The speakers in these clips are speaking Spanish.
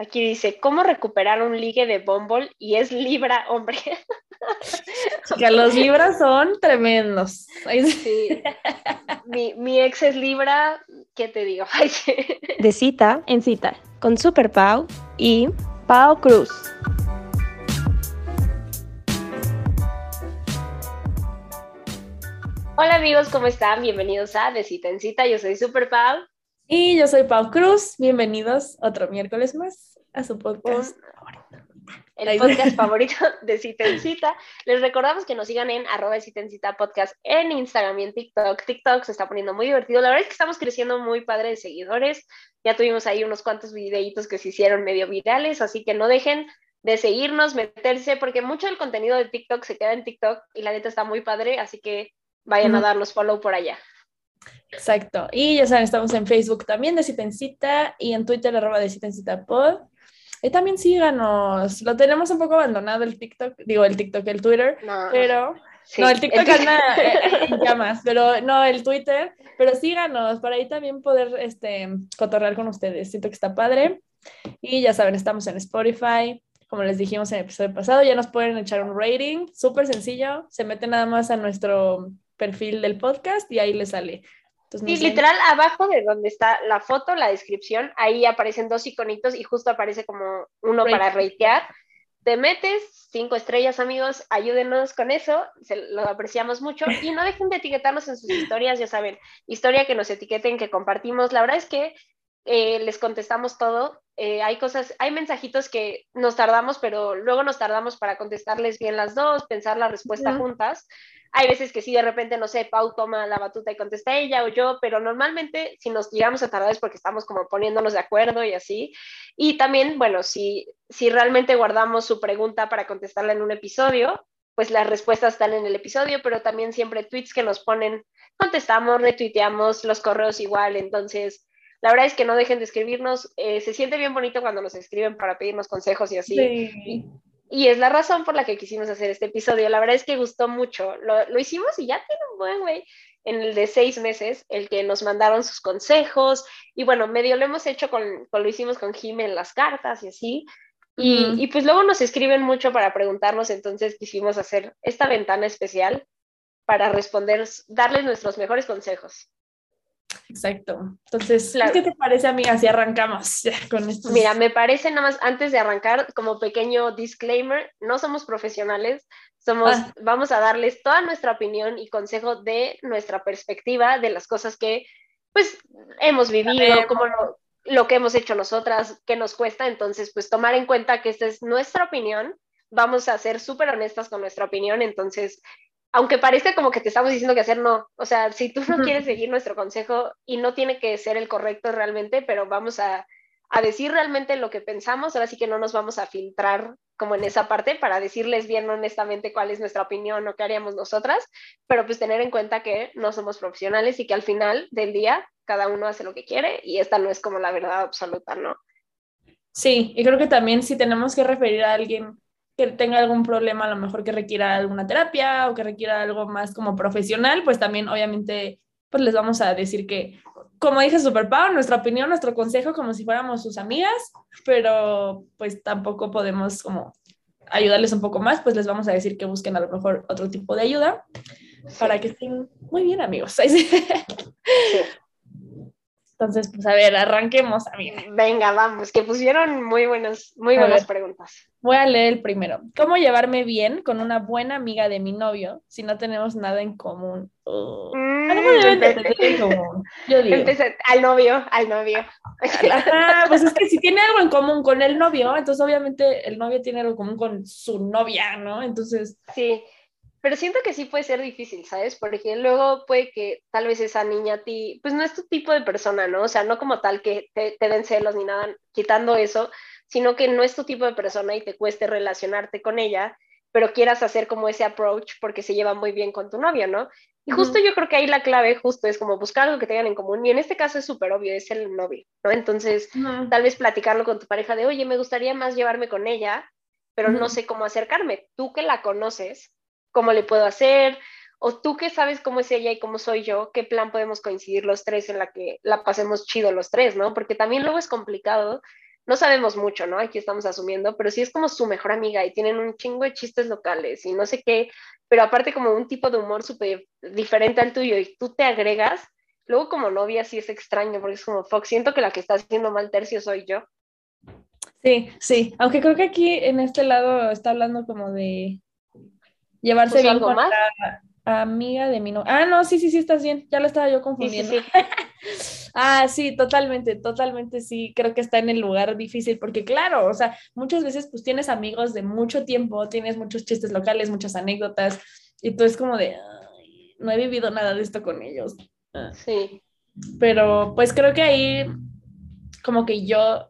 Aquí dice, ¿cómo recuperar un ligue de Bumble? Y es Libra, hombre. Que los Libras son tremendos. Sí. Mi, mi, ex es Libra, ¿qué te digo? De cita en cita, con Super Pau y Pau Cruz. Hola amigos, ¿cómo están? Bienvenidos a De Cita en Cita. Yo soy Super Pau. Y yo soy Pau Cruz. Bienvenidos otro miércoles más a su podcast El podcast favorito de Cita en Cita. Les recordamos que nos sigan en arroba Cita en Cita podcast en Instagram y en TikTok. TikTok se está poniendo muy divertido. La verdad es que estamos creciendo muy padre de seguidores. Ya tuvimos ahí unos cuantos videitos que se hicieron medio virales, así que no dejen de seguirnos, meterse, porque mucho del contenido de TikTok se queda en TikTok y la neta está muy padre, así que vayan a darnos follow por allá. Exacto. Y ya saben, estamos en Facebook también de Citencita y en Twitter arroba de Citencita Pod. Y también síganos. Lo tenemos un poco abandonado el TikTok, digo el TikTok, el Twitter, pero... No, el TikTok anda en llamas, pero no, el Twitter, pero síganos para ahí también poder este, cotorrear con ustedes. Siento que está padre. Y ya saben, estamos en Spotify, como les dijimos en el episodio pasado, ya nos pueden echar un rating, súper sencillo, se mete nada más a nuestro perfil del podcast y ahí le sale. Y literal abajo de donde está la foto, la descripción, ahí aparecen dos iconitos y justo aparece como uno para ratear. Te metes, cinco estrellas amigos, ayúdenos con eso, se, lo apreciamos mucho y no dejen de etiquetarnos en sus historias, ya saben, historia que nos etiqueten, que compartimos. La verdad es que eh, les contestamos todo. Eh, hay cosas, hay mensajitos que nos tardamos, pero luego nos tardamos para contestarles bien las dos, pensar la respuesta juntas. Hay veces que sí, de repente, no sé, Pau toma la batuta y contesta ella o yo, pero normalmente si nos llegamos a tardar es porque estamos como poniéndonos de acuerdo y así. Y también, bueno, si, si realmente guardamos su pregunta para contestarla en un episodio, pues las respuestas están en el episodio, pero también siempre tweets que nos ponen, contestamos, retuiteamos, los correos igual, entonces... La verdad es que no dejen de escribirnos. Eh, se siente bien bonito cuando nos escriben para pedirnos consejos y así. Sí. Y es la razón por la que quisimos hacer este episodio. La verdad es que gustó mucho. Lo, hicimos y ya tiene un buen, güey, en el de seis meses, el que nos mandaron sus consejos. Y bueno, medio lo hemos hecho con, con lo hicimos con Jim en las cartas y así. Y, y, pues luego nos escriben mucho para preguntarnos, entonces quisimos hacer esta ventana especial para responder, darles nuestros mejores consejos. Exacto. Entonces, ¿qué te parece, amiga, si arrancamos con esto? Mira, me parece nada más, antes de arrancar, como pequeño disclaimer, no somos profesionales, somos, ah. vamos a darles toda nuestra opinión y consejo de nuestra perspectiva, de las cosas que, pues, hemos vivido, como lo, lo que hemos hecho nosotras, qué nos cuesta, entonces, pues, tomar en cuenta que esta es nuestra opinión, vamos a ser súper honestas con nuestra opinión, entonces, aunque parezca como que te estamos diciendo que hacer, no. O sea, si tú no quieres seguir nuestro consejo y no tiene que ser el correcto realmente, pero vamos a, a, decir realmente lo que pensamos, ahora sí que no nos vamos a filtrar como en esa parte para decirles bien honestamente cuál es nuestra opinión o qué haríamos nosotras, pero pues tener en cuenta que no somos profesionales y que al final del día cada uno hace lo que quiere y esta no es como la verdad absoluta, ¿no? Sí, y creo que también si tenemos que referir a alguien que tenga algún problema, a lo mejor que requiera alguna terapia o que requiera algo más como profesional, pues también obviamente pues les vamos a decir que, como dije Super Pau, nuestra opinión, nuestro consejo, como si fuéramos sus amigas, pero pues tampoco podemos como ayudarles un poco más, pues les vamos a decir que busquen a lo mejor otro tipo de ayuda para que estén muy bien amigos. Entonces, pues a ver, arranquemos, amiga. Venga, vamos, que pusieron muy buenas, muy buenas preguntas. Voy a leer el primero. ¿Cómo llevarme bien con una buena amiga de mi novio si no tenemos nada en común? Mm, en común. Yo digo. Empecé, al novio, al novio. Ah, pues es que si tiene algo en común con el novio, entonces obviamente el novio tiene algo en común con su novia, ¿no? Entonces. Sí, pero siento que sí puede ser difícil, ¿sabes? Porque luego puede que tal vez esa niña a ti, pues no es tu tipo de persona, ¿no? O sea, no como tal que te, te den celos ni nada, quitando eso, sino que no es tu tipo de persona y te cueste relacionarte con ella, pero quieras hacer como ese approach porque se lleva muy bien con tu novio, ¿no? Y justo yo creo que ahí la clave justo es como buscar algo que tengan en común. Y en este caso es súper obvio, es el novio, ¿no? Entonces, tal vez platicarlo con tu pareja de, oye, me gustaría más llevarme con ella, pero no sé cómo acercarme. Tú que la conoces, cómo le puedo hacer, o tú que sabes cómo es ella y cómo soy yo, qué plan podemos coincidir los tres en la que la pasemos chido los tres, ¿no? Porque también luego es complicado no sabemos mucho, ¿no? Aquí estamos asumiendo, pero sí es como su mejor amiga y tienen un chingo de chistes locales y no sé qué, pero aparte como un tipo de humor súper diferente al tuyo y tú te agregas, luego como novia sí es extraño porque es como, Fox, siento que la que está haciendo mal tercio soy yo. Sí, sí, aunque creo que aquí en este lado está hablando como de llevarse ¿Puso bien algo con más? la amiga de mi no. Ah, no, sí, sí, sí, estás bien, ya lo estaba yo Sí, sí, confundiendo. sí. Ah, sí, totalmente, totalmente sí, creo que está en el lugar difícil, porque claro, o sea, muchas veces pues tienes amigos de mucho tiempo, tienes muchos chistes locales, muchas anécdotas, y tú es como de, "Ay, no he vivido nada de esto con ellos. Ah. Sí, Pero pues creo que ahí como que yo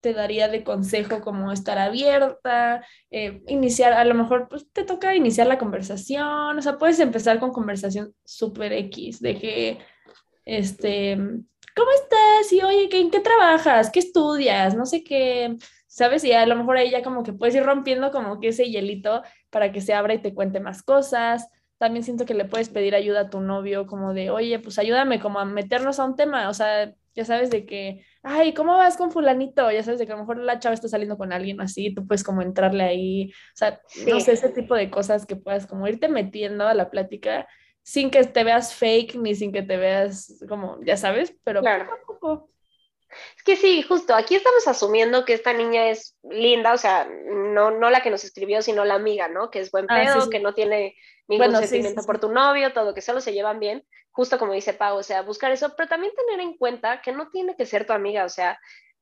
te daría de consejo como estar abierta, eh, iniciar, a lo mejor pues te toca iniciar la conversación, o sea, puedes empezar con conversación súper X, de que, este, ¿cómo estás? Y oye, ¿qué- ¿en qué trabajas? ¿Qué estudias? No sé qué, ¿sabes? Y a lo mejor ahí ya como que puedes ir rompiendo como que ese hielito para que se abra y te cuente más cosas. También siento que le puedes pedir ayuda a tu novio, como de, oye, pues ayúdame como a meternos a un tema, o sea, ya sabes de que, ay, ¿cómo vas con fulanito? Ya sabes de que a lo mejor la chava está saliendo con alguien así, tú puedes como entrarle ahí, o sea, no sé, ese tipo de cosas que puedas como irte metiendo a la plática sin que te veas fake ni sin que te veas como, ya sabes, pero Claro. poco a poco. Es que sí, justo, aquí estamos asumiendo que esta niña es linda, o sea, no, no la que nos escribió, sino la amiga, ¿no? Que es buen Ah, sí, pedo, sí. que no tiene ningún Bueno, sentimiento sí, por tu novio, todo, que solo se llevan bien, justo como dice Pau, o sea, buscar eso, pero también tener en cuenta que no tiene que ser tu amiga, o sea,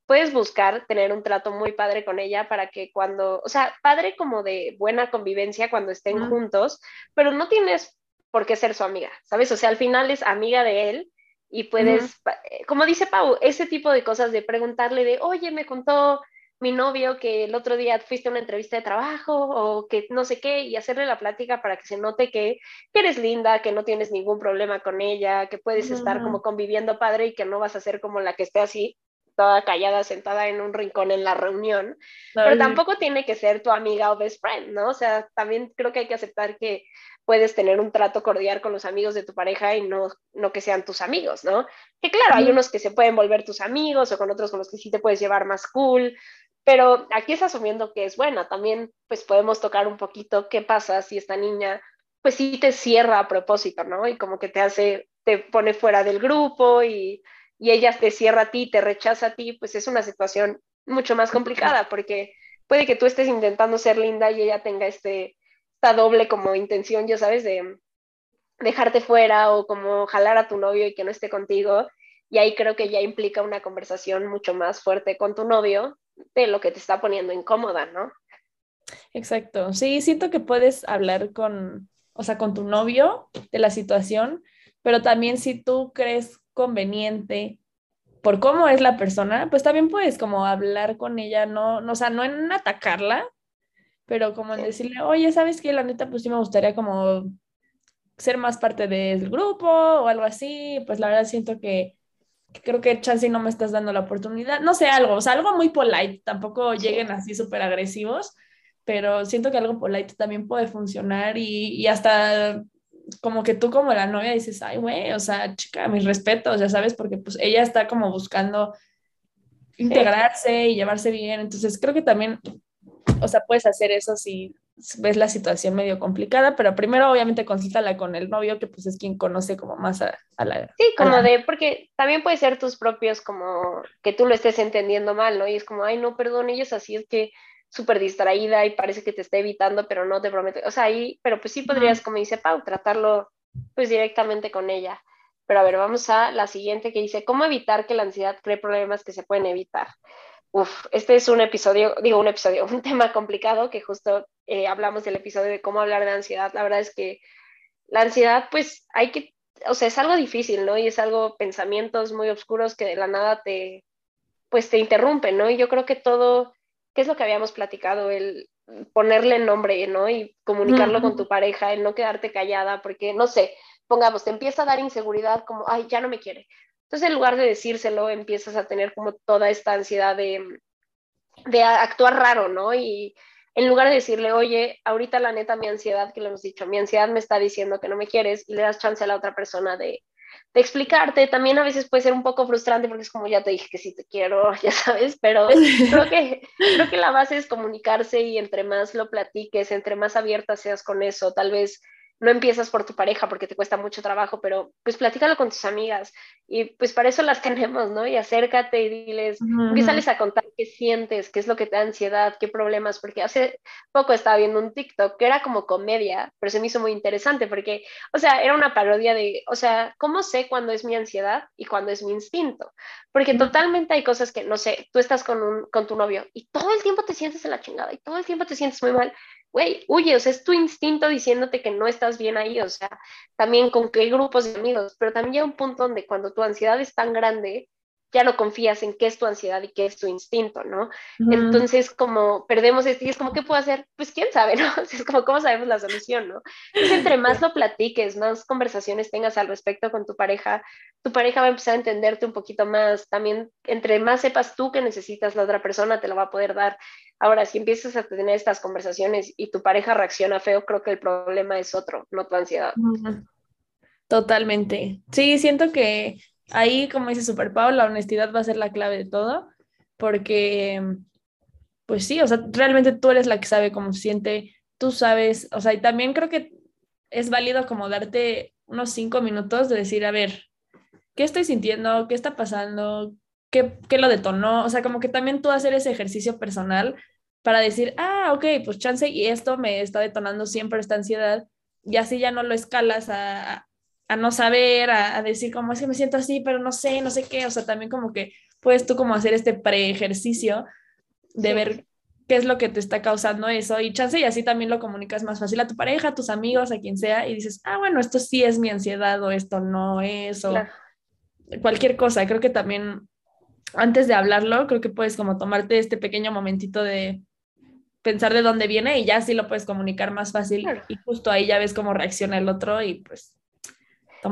puedes buscar tener un trato muy padre con ella para que cuando, o sea, padre como de buena convivencia cuando estén juntos, pero no tienes por qué ser su amiga, ¿sabes? O sea, al final es amiga de él y puedes, eh, como dice Pau, ese tipo de cosas de preguntarle de, oye, me contó mi novio que el otro día fuiste a una entrevista de trabajo o que no sé qué, y hacerle la plática para que se note que, que eres linda, que no tienes ningún problema con ella, que puedes estar como conviviendo padre y que no vas a ser como la que esté así, toda callada, sentada en un rincón en la reunión, pero tampoco tiene que ser tu amiga o best friend, ¿no? O sea, también creo que hay que aceptar que puedes tener un trato cordial con los amigos de tu pareja y no, no que sean tus amigos, ¿no? Que claro, hay unos que se pueden volver tus amigos o con otros con los que sí te puedes llevar más cool, pero aquí es asumiendo que es buena. También pues podemos tocar un poquito qué pasa si esta niña pues sí te cierra a propósito, ¿no? Y como que te hace, te pone fuera del grupo y, y ella te cierra a ti, te rechaza a ti, pues es una situación mucho más complicada porque puede que tú estés intentando ser linda y ella tenga este, esta doble como intención, ya sabes, de dejarte fuera o como jalar a tu novio y que no esté contigo. Y ahí creo que ya implica una conversación mucho más fuerte con tu novio de lo que te está poniendo incómoda, ¿no? Exacto. Sí, siento que puedes hablar con, o sea, con tu novio de la situación, pero también si tú crees conveniente por cómo es la persona, pues también puedes como hablar con ella, no, no o sea, no en atacarla, pero como en decirle, oye, ¿sabes qué? La neta, pues sí me gustaría como ser más parte del grupo o algo así, pues la verdad siento que, que creo que chance no me estás dando la oportunidad, no sé, algo, o sea, algo muy polite, tampoco lleguen así súper agresivos, pero siento que algo polite también puede funcionar y, y hasta como que tú como la novia dices, ay, güey, o sea, chica, mis respetos, ya sabes, porque pues ella está como buscando integrarse y llevarse bien, entonces creo que también, o sea, puedes hacer eso si ves la situación medio complicada, pero primero obviamente consúltala con el novio, que pues es quien conoce como más a, a la... Sí, como la- de, porque también puede ser tus propios, como que tú lo estés entendiendo mal, ¿no? Y es como, ay, no, perdón, ella es así, es que súper distraída y parece que te está evitando, pero no te prometo. O sea, ahí, pero pues sí podrías, como dice Pau, tratarlo pues directamente con ella. Pero a ver, vamos a la siguiente que dice, ¿cómo evitar que la ansiedad cree problemas que se pueden evitar? Uf, este es un episodio, digo un episodio, un tema complicado que justo eh, hablamos del episodio de cómo hablar de ansiedad. La verdad es que la ansiedad, pues hay que, o sea, es algo difícil, ¿no? Y es algo, pensamientos muy oscuros que de la nada te, pues te interrumpen, ¿no? Y yo creo que todo, ¿qué es lo que habíamos platicado? El ponerle nombre, ¿no? Y comunicarlo con tu pareja, el no quedarte callada, porque, no sé, pongamos, te empieza a dar inseguridad como, ay, ya no me quiere. Entonces, en lugar de decírselo, empiezas a tener como toda esta ansiedad de, de actuar raro, ¿no? Y en lugar de decirle, oye, ahorita la neta, mi ansiedad, que lo hemos dicho, mi ansiedad me está diciendo que no me quieres, y le das chance a la otra persona de, de explicarte. También a veces puede ser un poco frustrante porque es como ya te dije que sí te quiero, ya sabes, pero creo que, creo que la base es comunicarse y entre más lo platiques, entre más abierta seas con eso, tal vez no empiezas por tu pareja porque te cuesta mucho trabajo, pero pues platícalo con tus amigas y pues para eso las tenemos, ¿no? Y acércate y diles, empiezales a contar qué sientes, qué es lo que te da ansiedad, qué problemas, porque hace poco estaba viendo un TikTok que era como comedia, pero se me hizo muy interesante porque, o sea, era una parodia de, o sea, ¿cómo sé cuándo es mi ansiedad y cuándo es mi instinto? Porque totalmente hay cosas que, no sé, tú estás con, un, con tu novio y todo el tiempo te sientes en la chingada y todo el tiempo te sientes muy mal güey, huye, o sea, es tu instinto diciéndote que no estás bien ahí, o sea, también con qué grupos de amigos, pero también llega un punto donde cuando tu ansiedad es tan grande, ya no confías en qué es tu ansiedad y qué es tu instinto, ¿no? Entonces, como perdemos esto, y es como, ¿qué puedo hacer? Pues quién sabe, ¿no? Es como, ¿cómo sabemos la solución, no? Entonces, entre más lo platiques, más conversaciones tengas al respecto con tu pareja, tu pareja va a empezar a entenderte un poquito más. También, entre más sepas tú que necesitas, la otra persona te lo va a poder dar. Ahora, si empiezas a tener estas conversaciones y tu pareja reacciona feo, creo que el problema es otro, no tu ansiedad. Totalmente. Sí, siento que ahí, como dice Super Pau, la honestidad va a ser la clave de todo, porque, pues sí, o sea, realmente tú eres la que sabe cómo se siente, tú sabes, o sea, y también creo que es válido como darte unos cinco minutos de decir, a ver, ¿qué estoy sintiendo? ¿Qué está pasando? ¿Qué, qué lo detonó? O sea, como que también tú hacer ese ejercicio personal para decir, ah, ok, pues chance y esto me está detonando siempre esta ansiedad y así ya no lo escalas a, a no saber, a, decir como es que me siento así, pero no sé, no sé qué, o sea, también como que puedes tú como hacer este pre-ejercicio de ver qué es lo que te está causando eso y chance y así también lo comunicas más fácil a tu pareja, a tus amigos, a quien sea y dices, ah, bueno, esto sí es mi ansiedad o esto no es o cualquier cosa. Creo que también antes de hablarlo, creo que puedes como tomarte este pequeño momentito de pensar de dónde viene y ya así lo puedes comunicar más fácil y justo ahí ya ves cómo reacciona el otro y pues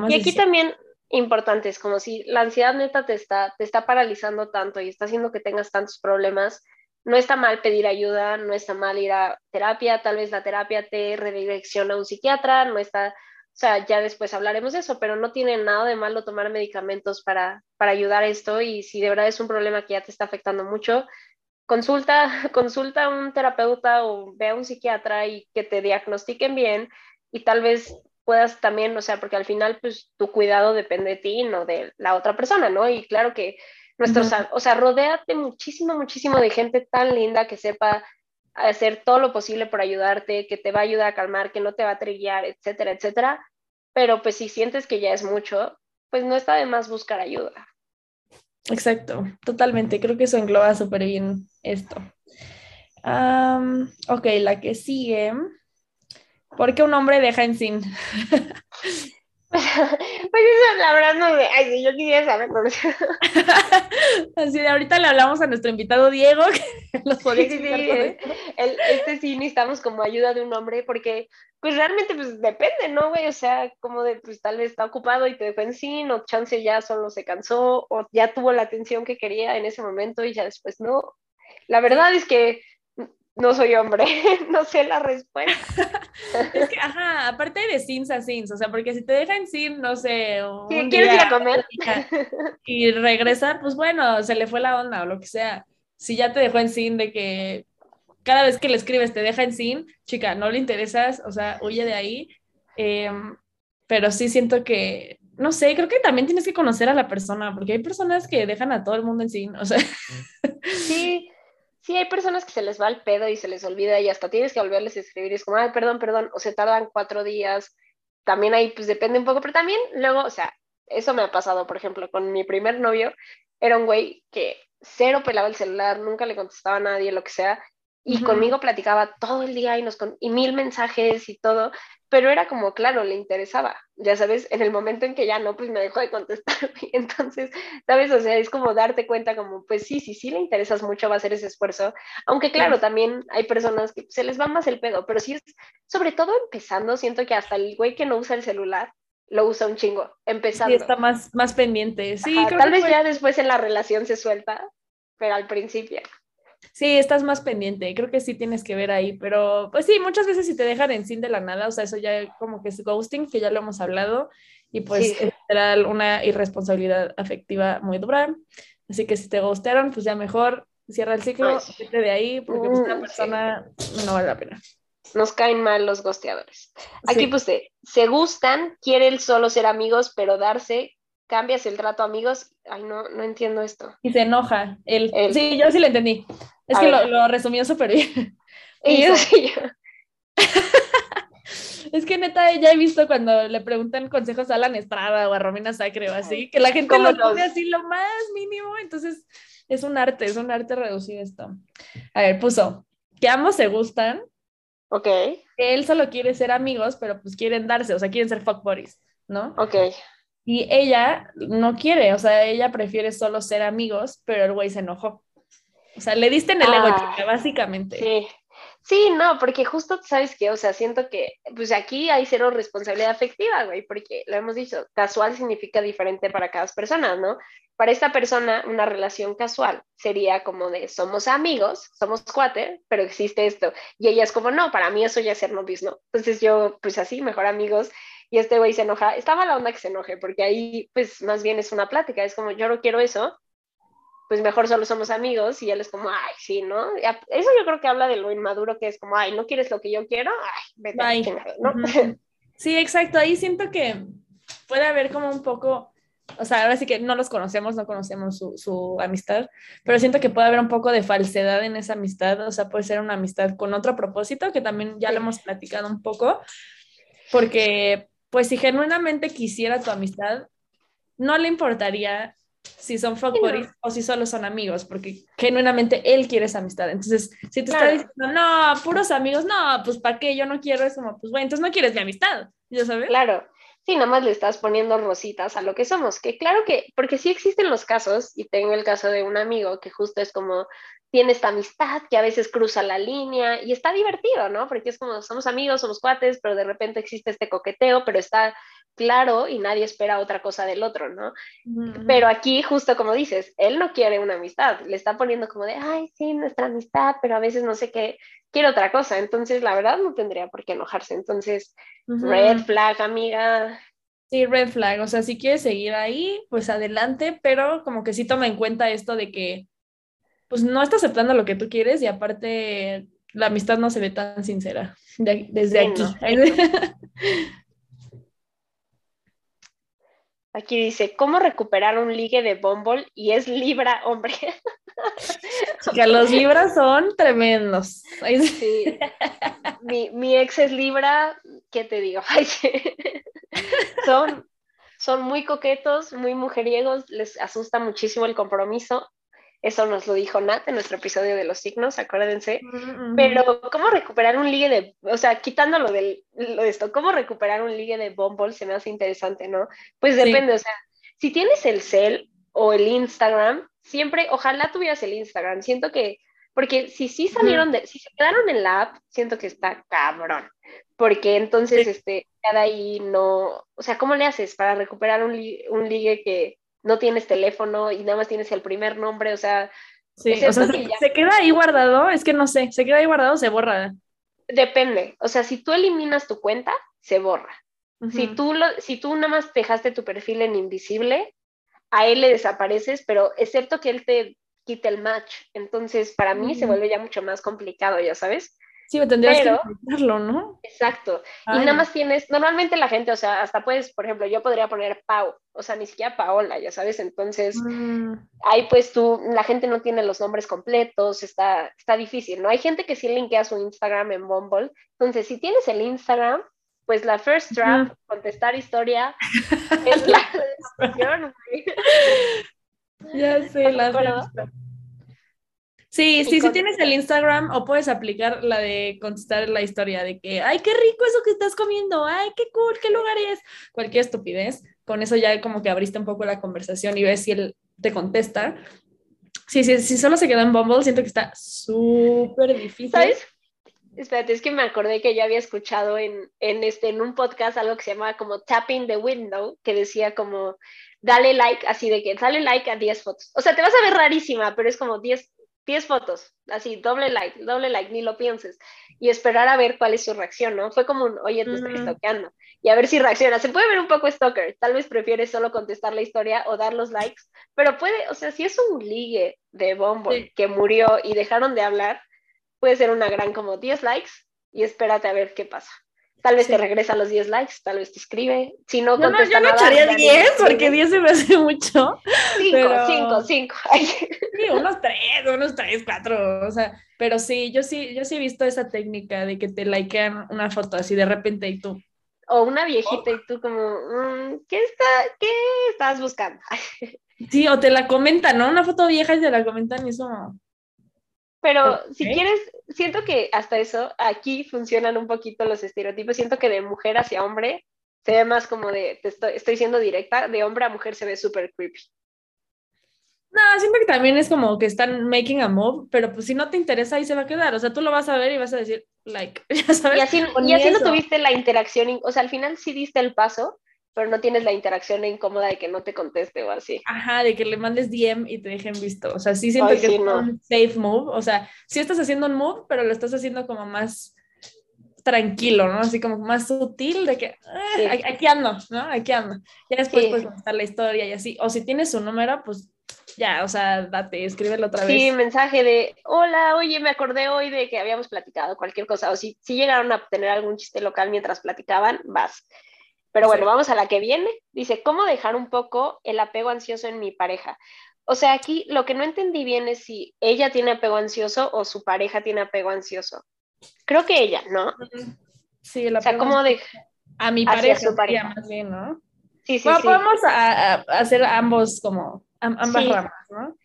y aquí también importante, es como si la ansiedad neta te está, te está paralizando tanto y está haciendo que tengas tantos problemas, no está mal pedir ayuda, no está mal ir a terapia, tal vez la terapia te redirecciona a un psiquiatra, no está, o sea, ya después hablaremos de eso, pero no tiene nada de malo tomar medicamentos para, para ayudar a esto y si de verdad es un problema que ya te está afectando mucho, consulta, consulta a un terapeuta o ve a un psiquiatra y que te diagnostiquen bien y tal vez puedas también, o sea, porque al final, pues tu cuidado depende de ti, no de la otra persona, ¿no? Y claro que nuestros, o sea, rodéate muchísimo, muchísimo de gente tan linda que sepa hacer todo lo posible por ayudarte, que te va a ayudar a calmar, que no te va a trillar, etcétera, etcétera. Pero pues si sientes que ya es mucho, pues no está de más buscar ayuda. Exacto, totalmente. Creo que eso engloba súper bien esto. ok, la que sigue ¿Por qué un hombre deja en sin? pues eso la verdad no me... Ay, yo quisiera saber. Así de ahorita le hablamos a nuestro invitado Diego, que nos podría sí, sí, Este sí necesitamos como ayuda de un hombre, porque pues realmente pues depende, ¿no, güey? O sea, como de pues tal vez está ocupado y te dejó en sin, o chance ya solo se cansó, o ya tuvo la atención que quería en ese momento y ya después no. La verdad es que no soy hombre, no sé la respuesta. es que, ajá, aparte de Sims a Sims, o sea, porque si te dejan sin, no sé, un ¿Quieres ir a comer? Y regresa, pues bueno, se le fue la onda o lo que sea. Si ya te dejó en sin de que cada vez que le escribes te deja en sin, chica, no le interesas, o sea, huye de ahí. Em, pero sí siento que, no sé, creo que también tienes que conocer a la persona, porque hay personas que dejan a todo el mundo en sin, o sea. Sí, sí hay personas que se les va el pedo y se les olvida y hasta tienes que volverles a escribir y es como, ay, perdón, perdón, o se tardan cuatro días. También ahí, pues depende un poco, pero también luego, o sea, eso me ha pasado, por ejemplo, con mi primer novio, era un güey que cero pelaba el celular, nunca le contestaba a nadie, lo que sea, y conmigo platicaba todo el día y, nos y mil mensajes y todo, pero era como, claro, le interesaba, ya sabes, en el momento en que ya no, pues me dejó de contestar. Entonces, ¿sabes? O sea, es como darte cuenta como, pues sí, sí, sí le interesas mucho, va a hacer ese esfuerzo. Aunque claro, también hay personas que se les va más el pedo, pero sí es, sobre todo empezando, siento que hasta el güey que no usa el celular lo usa un chingo, empezando. Sí, está más, más pendiente. Sí, tal vez ya después en la relación se suelta, pero al principio. Sí, estás más pendiente, creo que sí tienes que ver ahí, pero pues sí, muchas veces si te dejan en sin de la nada, o sea, eso ya como que es ghosting, que ya lo hemos hablado, y pues literal una irresponsabilidad afectiva muy dura. Así que si te gustaron, pues ya mejor cierra el ciclo, Ay. vete de ahí, porque pues, Mm, una sí. persona no vale la pena. Nos caen mal los gosteadores. Aquí Sí. puse, se gustan, quieren solo ser amigos, pero darse, cambias el trato amigos. Ay, no, no entiendo esto. Y se enoja. Él. Él. Sí, yo sí le entendí. Es A que lo, lo resumió súper bien. Y yo sí, yo- Es que neta, ya he visto cuando le preguntan consejos a Alan Estrada o a Romina Sacre o así, que la gente lo pone así lo más mínimo, entonces es un arte, es un arte reducir esto. A ver, puso que ambos se gustan, Ok, que él solo quiere ser amigos, pero pues quieren darse, o sea, quieren ser fuck buddies, ¿no? ok. Y ella no quiere, o sea, ella prefiere solo ser amigos, pero el güey se enojó. O sea, le diste en el ego, Ah, chica, básicamente. Sí. Sí, no, porque justo, ¿sabes qué? O sea, siento que, pues aquí hay cero responsabilidad afectiva, güey, porque lo hemos dicho, casual significa diferente para cada persona, ¿no? Para esta persona, una relación casual sería como de somos amigos, somos cuate, pero existe esto. Y ella es como, no, para mí eso ya es ser novios, ¿no? Entonces yo, pues así, mejor amigos. Y este güey se enoja. Está mala onda que se enoje, porque ahí, pues más bien es una plática, es como, yo no quiero eso, pues mejor solo somos amigos y él es como, ay, sí, ¿no? Eso yo creo que habla de lo inmaduro que es como, ay, ¿no quieres lo que yo quiero? Ay, vete a la Bye. chingada", ¿no? Ujú. Sí, exacto. Ahí siento que puede haber como un poco, o sea, ahora sí que no los conocemos, no conocemos su, su amistad, pero siento que puede haber un poco de falsedad en esa amistad, o sea, puede ser una amistad con otro propósito, que también ya lo hemos platicado un poco, porque pues si genuinamente quisiera tu amistad, no le importaría si son fuck Sí, no. o si solo son amigos, porque genuinamente él quiere esa amistad. Entonces, si te Claro. está diciendo, no, puros amigos, no, pues ¿para qué? Yo no quiero, es como, pues bueno, entonces no quieres mi amistad, ¿ya sabes? Claro, sí, nada más le estás poniendo rositas a lo que somos, que claro que, porque sí existen los casos, y tengo el caso de un amigo que justo es como, tiene esta amistad que a veces cruza la línea y está divertido, ¿no? Porque es como, somos amigos, somos cuates, pero de repente existe este coqueteo, pero está claro y nadie espera otra cosa del otro, ¿no? Pero aquí, justo como dices, él no quiere una amistad, le está poniendo como de, ay, sí, nuestra amistad, pero a veces no sé qué, quiere otra cosa. Entonces, la verdad, no tendría por qué enojarse. Entonces, red flag, amiga. Sí, red flag, o sea, si quieres seguir ahí, pues adelante, pero como que sí toma en cuenta esto de que, pues no está aceptando lo que tú quieres y aparte la amistad no se ve tan sincera de- desde Sí, aquí. no. Aquí dice, ¿cómo recuperar un ligue de Bumble? Y es Libra, hombre. Chica, los libras son tremendos. Ay, sí. Sí. Mi, mi ex es Libra, ¿qué te digo? Ay, sí. Son, son muy coquetos, muy mujeriegos, les asusta muchísimo el compromiso. Eso nos lo dijo Nat en nuestro episodio de los signos, acuérdense. Ujú. Pero, ¿cómo recuperar un ligue de, o sea, quitándolo de, lo de esto, ¿cómo recuperar un ligue de Bumble? Se me hace interesante, ¿no? Pues Sí. depende, o sea, si tienes el cel o el Instagram, siempre, ojalá tuvieras el Instagram, siento que, porque si sí salieron de, si se quedaron en la app, siento que está cabrón, porque entonces, Sí. este, ya de ahí no, o sea, ¿cómo le haces para recuperar un, un ligue que no tienes teléfono y nada más tienes el primer nombre, o sea, Sí, o sea, se, que ya- se queda ahí guardado, es que no sé, se queda ahí guardado, o se borra. Depende, o sea, si tú eliminas tu cuenta, se borra. Si tú, lo, si tú nada más dejaste tu perfil en invisible, a él le desapareces, pero excepto que él te quite el match. Entonces, para mí se vuelve ya mucho más complicado, ya sabes. Sí, me tendrías pero- que intentarlo, ¿no? Exacto. y nada más tienes, normalmente la gente, o sea, hasta puedes, por ejemplo, yo podría poner Pau, o sea, ni siquiera Paola, ya sabes. Entonces, Mm, ahí pues tú, la gente no tiene los nombres completos, está, está difícil, ¿no? Hay gente que sí linkea su Instagram en Bumble, entonces si tienes el Instagram, pues la first trap, contestar historia, es la opción, güey. Ya sé, ¿Estás de la acuerdo? Sí, sí, si tienes el Instagram o puedes aplicar la de contestar la historia de que, ay, qué rico eso que estás comiendo, ay, qué cool, qué lugar es, cualquier estupidez. Con eso ya como que abriste un poco la conversación y ves si él te contesta. Sí, sí, si solo se quedó en Bumble, siento que está súper difícil. ¿Sabes? Espérate, es que me acordé que yo había escuchado en, en, este, en un podcast algo que se llamaba como Tapping the Window, que decía como, dale like, así de que dale like a 10 fotos. O sea, te vas a ver rarísima, pero es como 10 10 fotos, así, doble like, doble like, ni lo pienses, y esperar a ver cuál es su reacción, ¿no? Fue como un, oye, te estoy stalkeando, y a ver si reacciona. Se puede ver un poco stalker, tal vez prefieres solo contestar la historia o dar los likes, pero puede, o sea, si es un ligue de bombo que murió y dejaron de hablar, puede ser una gran como 10 likes y espérate a ver qué pasa. Tal vez te regresa los 10 likes, tal vez te escribe. Si no, no, no yo no echaría 10 porque 10 se me hace mucho. 5, 5, 5. Sí, unos 3, unos 3, 4. O sea, pero sí, yo sí, yo sí he visto esa técnica de que te likean una foto así de repente y tú. O una viejita y tú como, mm, ¿qué, está, ¿qué estás buscando? Sí, o te la comentan, ¿no? Una foto vieja y te la comentan y eso pero si quieres, siento que hasta eso, aquí funcionan un poquito los estereotipos. Siento que de mujer hacia hombre se ve más como de, te estoy, estoy siendo directa, de hombre a mujer se ve súper creepy. No, siento que también es como que están making a move, pero pues si no te interesa ahí se va a quedar. O sea, tú lo vas a ver y vas a decir, like, ya sabes. Y así, y así no tuviste la interacción, o sea, al final sí diste el paso, pero no tienes la interacción incómoda de que no te conteste o así. Ajá, de que le mandes DM y te dejen visto. O sea, sí siento que es un safe move. O sea, sí estás haciendo un move, pero lo estás haciendo como más tranquilo, ¿no? Así como más sutil de que eh, aquí ando, ¿no? Aquí ando. Ya después puedes contar la historia y así. O si tienes su número, pues ya, o sea, date, escríbelo otra vez. Sí, mensaje de, hola, oye, me acordé hoy de que habíamos platicado cualquier cosa. O si, si llegaron a tener algún chiste local mientras platicaban, vas. Pero bueno, vamos a la que viene. Dice, ¿cómo dejar un poco el apego ansioso en mi pareja? O sea, aquí lo que no entendí bien es si ella tiene apego ansioso o su pareja tiene apego ansioso. Creo que ella, ¿no? Sí, el apego O sea, ¿cómo de... A mi pareja, su pareja. más bien, ¿no? Sí, sí, sí. Podemos hacer ambos como, ambas ramas, ¿no?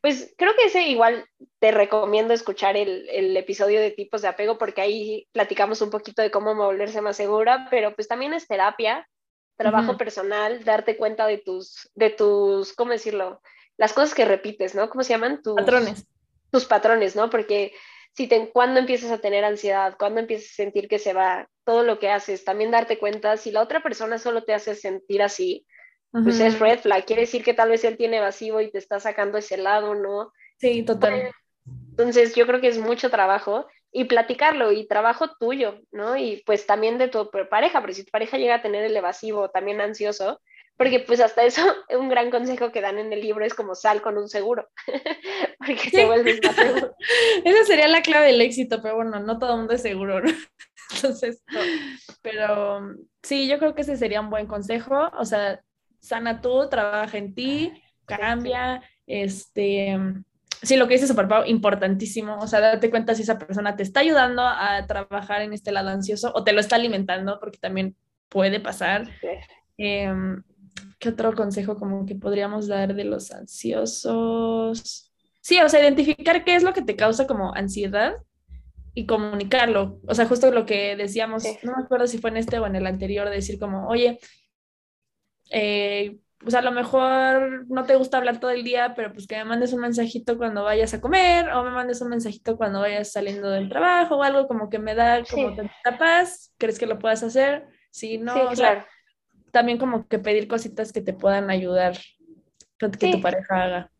Pues creo que ese igual te recomiendo escuchar el, el, episodio de tipos de apego porque ahí platicamos un poquito de cómo volverse más segura, pero pues también es terapia, trabajo personal, darte cuenta de tus, de tus, ¿cómo decirlo? Las cosas que repites, ¿no? ¿Cómo se llaman? Tus patrones. Tus patrones, ¿no? Porque si te, cuando empiezas a tener ansiedad, cuando empiezas a sentir que se va todo lo que haces, también darte cuenta si la otra persona solo te hace sentir así, pues es red flag, quiere decir que tal vez él tiene vacío y te está sacando ese lado, ¿no? Sí, total. Entonces yo creo que es mucho trabajo y platicarlo y trabajo tuyo, ¿no? Y pues también de tu pareja, pero si tu pareja llega a tener el evasivo, también ansioso, porque pues hasta eso un gran consejo que dan en el libro es como sal con un seguro, porque te vuelves más seguro. Esa sería la clave del éxito, pero bueno, no todo el mundo es seguro, ¿no? Entonces, pero sí, yo creo que ese sería un buen consejo, o sea, sana tú, trabaja en ti, cambia, este, sí, lo que dice Superpau, importantísimo, o sea, date cuenta si esa persona te está ayudando a trabajar en este lado ansioso o te lo está alimentando, porque también puede pasar. Em, ¿Qué otro consejo como que podríamos dar de los ansiosos? Sí, o sea, identificar qué es lo que te causa como ansiedad y comunicarlo. O sea, justo lo que decíamos, no me acuerdo si fue en este o en el anterior, decir como, oye, eh, pues a lo mejor no te gusta hablar todo el día, pero pues que me mandes un mensajito cuando vayas a comer o me mandes un mensajito cuando vayas saliendo del trabajo o algo como que me da como tanta paz, ¿crees que lo puedas hacer? Si no, también como que pedir cositas que te puedan ayudar que tu pareja haga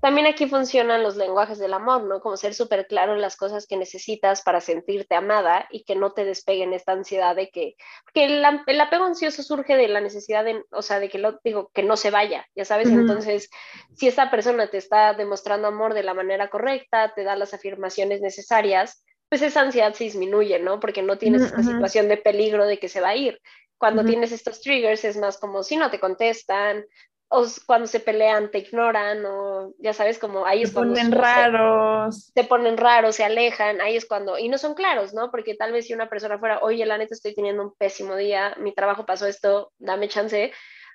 también aquí funcionan los lenguajes del amor, ¿no? Como ser súper claro en las cosas que necesitas para sentirte amada y que no te despeguen esta ansiedad de que, porque el, apego ansioso surge de la necesidad de, o sea, de que lo digo, que no se vaya, ya sabes, entonces, si esta persona te está demostrando amor de la manera correcta, te da las afirmaciones necesarias, pues esa ansiedad se disminuye, ¿no? Porque no tienes esta situación de peligro de que se va a ir. Cuando tienes estos triggers es más como si no te contestan, o cuando se pelean te ignoran o ya sabes como ahí es cuando ponen raros. se, ponen raros se alejan ahí es cuando y no son claros no porque tal vez si una persona fuera oye la neta estoy teniendo un pésimo día mi trabajo pasó esto dame chance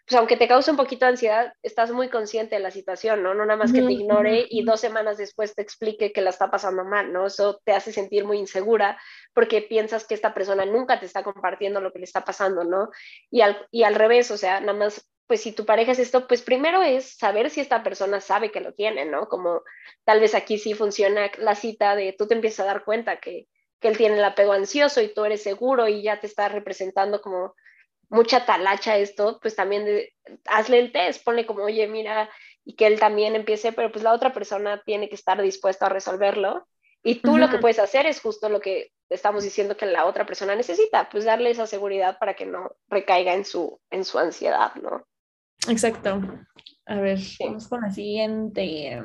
pues aunque te cause un poquito de ansiedad estás muy consciente de la situación no no nada más que te ignore y dos semanas después te explique que la está pasando mal no eso te hace sentir muy insegura porque piensas que esta persona nunca te está compartiendo lo que le está pasando no y al y al revés o sea nada más pues si tu pareja es esto, pues primero es saber si esta persona sabe que lo tiene, ¿no? Como tal vez aquí sí funciona la cita de tú te empiezas a dar cuenta que, que él tiene el apego ansioso y tú eres seguro y ya te está representando como mucha talacha esto, pues también hazle el test, ponle como, oye, mira, y que él también empiece, pero pues la otra persona tiene que estar dispuesta a resolverlo. Y tú lo que puedes hacer es justo lo que estamos diciendo que la otra persona necesita, pues darle esa seguridad para que no recaiga en su, en su ansiedad, ¿no? Exacto. A ver, vamos con la siguiente.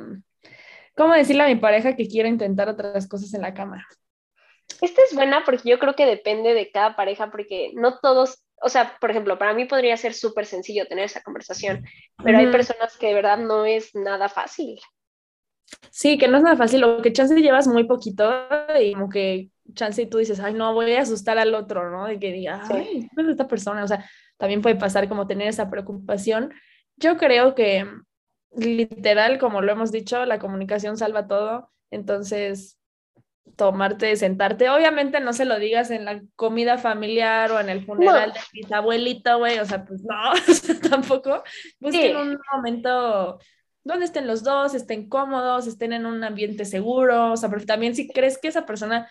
¿Cómo decirle a mi pareja que quiero intentar otras cosas en la cama? Esta es buena porque yo creo que depende de cada pareja, porque no todos, o sea, por ejemplo, para mí podría ser súper sencillo tener esa conversación, pero hay personas que de verdad no es nada fácil. Sí, que no es nada fácil, o que chance llevas muy poquito y como que chance y tú dices, ay, no, voy a asustar al otro, ¿no? De que diga, ay, ¿qué es esta persona? O sea, también puede pasar como tener esa preocupación. Yo creo que literal, como lo hemos dicho, la comunicación salva todo, entonces tomarte, sentarte. Obviamente no se lo digas en la comida familiar o en el funeral de mi abuelita, güey. O sea, pues no, tampoco. Busquen un momento donde estén los dos, estén cómodos, estén en un ambiente seguro. O sea, pero también si crees que esa persona,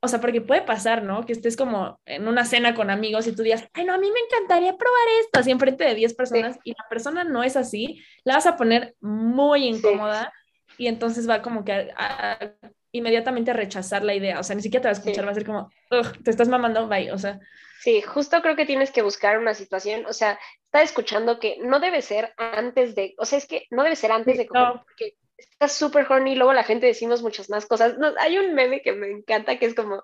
o sea, porque puede pasar, ¿no? Que estés como en una cena con amigos y tú digas, ay, no, a mí me encantaría probar esto, así enfrente de 10 personas y la persona no es así, la vas a poner muy incómoda. Y entonces va como que a inmediatamente rechazar la idea, o sea, ni siquiera te va a escuchar, va a ser como, te estás mamando, bye, o sea. Sí, justo creo que tienes que buscar una situación, o sea, está escuchando que no debe ser antes de, o sea, es que no debe ser antes de comer, porque estás súper horny y luego la gente decimos muchas más cosas. No, hay un meme que me encanta que es como,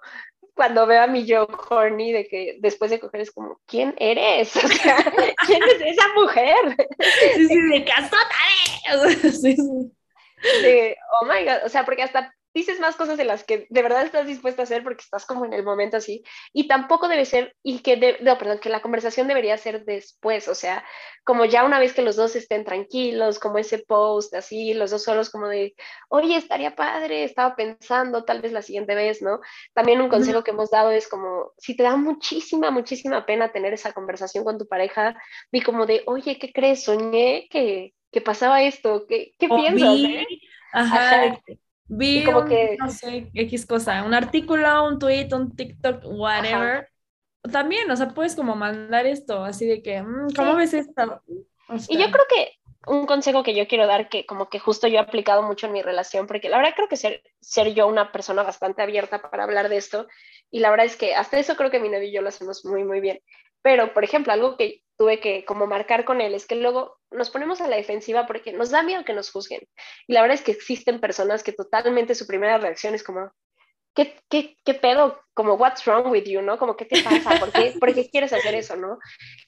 cuando veo a mi yo horny de que después de coger es como, ¿quién eres? O sea, ¿quién es esa mujer? Sí, sí, de casota, sí, sí. De, oh my god, o sea, porque hasta dices más cosas de las que de verdad estás dispuesta a hacer porque estás como en el momento así. Y tampoco debe ser, y que, no, perdón, que la conversación debería ser después, o sea, como ya una vez que los dos estén tranquilos, como ese post así, los dos solos como de, oye, estaría padre, estaba pensando tal vez la siguiente vez, ¿no? También un consejo que hemos dado es como, si te da muchísima, muchísima pena tener esa conversación con tu pareja, vi como de, oye, ¿qué crees? Soñé que, que pasaba esto, ¿qué, qué piensas? Eh? Ajá, Vi como que, no sé, X cosa, un artículo, un tweet, un TikTok, whatever. También, o sea, puedes como mandar esto, así de que, mm, ¿cómo ves esto? y yo creo que un consejo que yo quiero dar, que como que justo yo he aplicado mucho en mi relación, porque la verdad creo que ser, ser yo una persona bastante abierta para hablar de esto, y la verdad es que hasta eso creo que mi novio y yo lo hacemos muy, muy bien. Pero, por ejemplo, algo que tuve que como marcar con él es que luego nos ponemos a la defensiva porque nos da miedo que nos juzguen. Y la verdad es que existen personas que totalmente su primera reacción es como, ¿qué, qué, qué pedo? Como, what's wrong with you, ¿no? Como, ¿qué te pasa? ¿Por qué, ¿Por qué quieres hacer eso, no?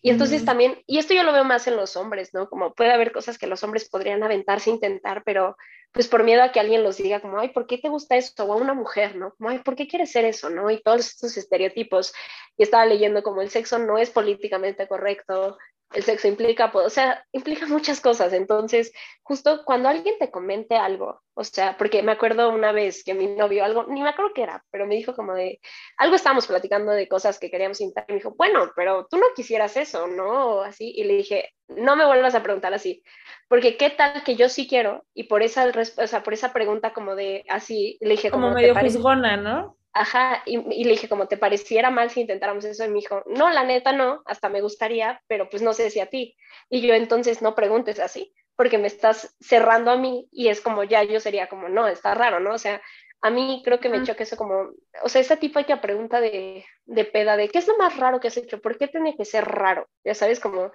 Y entonces también, y esto yo lo veo más en los hombres, ¿no? Como puede haber cosas que los hombres podrían aventarse, intentar, pero pues por miedo a que alguien los diga como, ay, ¿por qué te gusta eso? O a una mujer, ¿no? Como, ay, ¿por qué quieres ser eso, no? Y todos estos estereotipos. Y estaba leyendo como el sexo no es políticamente correcto, el sexo implica, o sea, implica muchas cosas. Entonces, justo cuando alguien te comente algo, o sea, porque me acuerdo una vez que mi novio, algo, ni me acuerdo qué era, pero me dijo como de, algo estábamos platicando de cosas que queríamos intentar, y me dijo, bueno, pero tú no quisieras eso, ¿no? O así, y le dije, no me vuelvas a preguntar así, porque qué tal que yo sí quiero, y por esa, o sea, por esa pregunta como de así, le dije como... Como medio juzgona, ¿no? Ajá, y, le dije, como te pareciera mal si intentáramos eso, y me dijo, no, la neta no, hasta me gustaría, pero pues no sé si a ti. Y yo entonces no preguntes así, porque me estás cerrando a mí y es como ya yo sería como, no, está raro, ¿no? O sea, a mí creo que me choca eso como, o sea, tipo de pregunta de, de peda, de qué es lo más raro que has hecho, ¿por qué tiene que ser raro? Ya sabes, como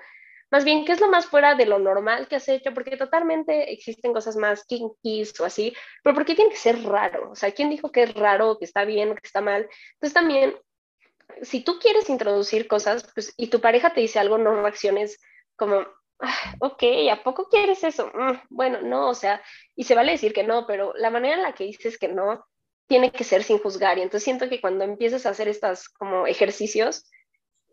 más bien, ¿qué es lo más fuera de lo normal que has hecho? Porque totalmente existen cosas más kinkies o así, pero ¿por qué tiene que ser raro? O sea, ¿quién dijo que es raro, que está bien, que está mal? Entonces también, si tú quieres introducir cosas pues, y tu pareja te dice algo, no reacciones como, ah, ok, ¿a poco quieres eso? Mm, bueno, no, o sea, y se vale decir que no, pero la manera en la que dices que no tiene que ser sin juzgar. Y entonces siento que cuando empiezas a hacer estas como ejercicios,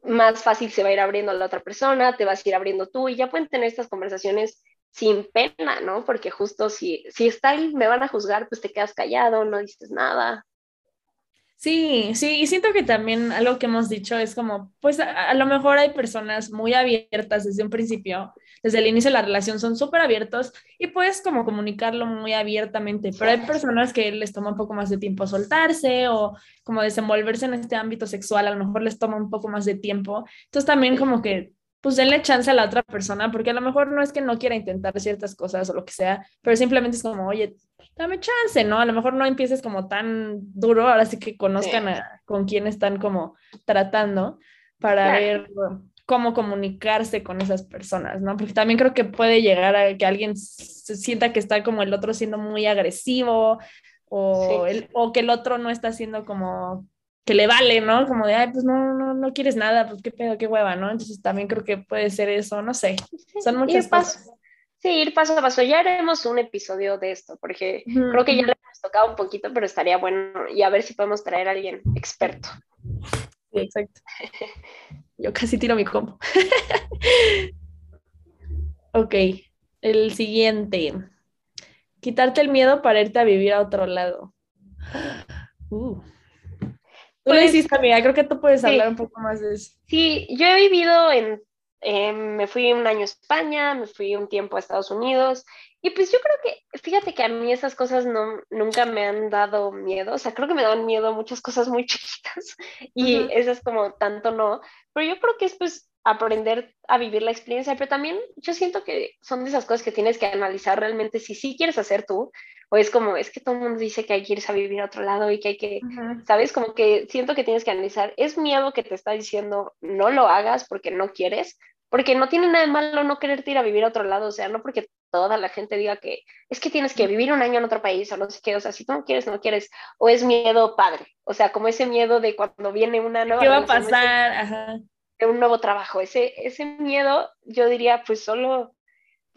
más fácil se va a ir abriendo a la otra persona, te vas a ir abriendo tú y ya pueden tener estas conversaciones sin pena, ¿no? Porque justo si, si está ahí, me van a juzgar, pues te quedas callado, no dices nada. Sí, sí, y siento que también algo que hemos dicho es como, pues a, lo mejor hay personas muy abiertas desde un principio, desde el inicio de la relación son súper abiertos y puedes como comunicarlo muy abiertamente, pero hay personas que les toma un poco más de tiempo soltarse o como desenvolverse en este ámbito sexual, a lo mejor les toma un poco más de tiempo, entonces también como que pues denle chance a la otra persona, porque a lo mejor no es que no quiera intentar ciertas cosas o lo que sea, pero simplemente es como, oye, dame chance, ¿no? A lo mejor no empieces como tan duro, ahora sí que conozcan con quién están como tratando para ver cómo comunicarse con esas personas, ¿no? Porque también creo que puede llegar a que alguien se sienta que está como el otro siendo muy agresivo o, el, o que el otro no está siendo como que le vale, ¿no? Como de, ay, pues no, no, no quieres nada, pues qué pedo, qué hueva, ¿no? Entonces también creo que puede ser eso, no sé, son muchas cosas. sí, ir paso a paso. Ya haremos un episodio de esto, porque creo que ya lo hemos tocado un poquito, pero estaría bueno y a ver si podemos traer a alguien experto. Sí, exacto. Yo casi tiro mi combo. ok, el siguiente. Quitarte el miedo para irte a vivir a otro lado. Uh. Tú lo pues, hiciste, amiga, creo que tú puedes hablar un poco más de eso. Sí, yo he vivido en, me fui un año a España, me fui un tiempo a Estados Unidos, y pues yo creo que, fíjate que a mí esas cosas no, nunca me han dado miedo, o sea, creo que me dan miedo muchas cosas muy chiquitas, y esas como tanto no, pero yo creo que es pues aprender a vivir la experiencia, pero también yo siento que son de esas cosas que tienes que analizar realmente si sí quieres hacer tú, o es como, es que todo el mundo dice que hay que irse a vivir a otro lado y que hay que, ¿sabes? Como que siento que tienes que analizar, es miedo que te está diciendo no lo hagas porque no quieres, porque no tiene nada de malo no quererte ir a vivir a otro lado, o sea, no porque toda la gente diga que es que tienes que vivir un año en otro país o no sé qué, o sea, si tú no quieres, no quieres, o es miedo padre, o sea, como ese miedo de cuando viene una nueva... ¿Qué va a pasar? Ajá. De un nuevo trabajo, ese, ese miedo, yo diría, pues solo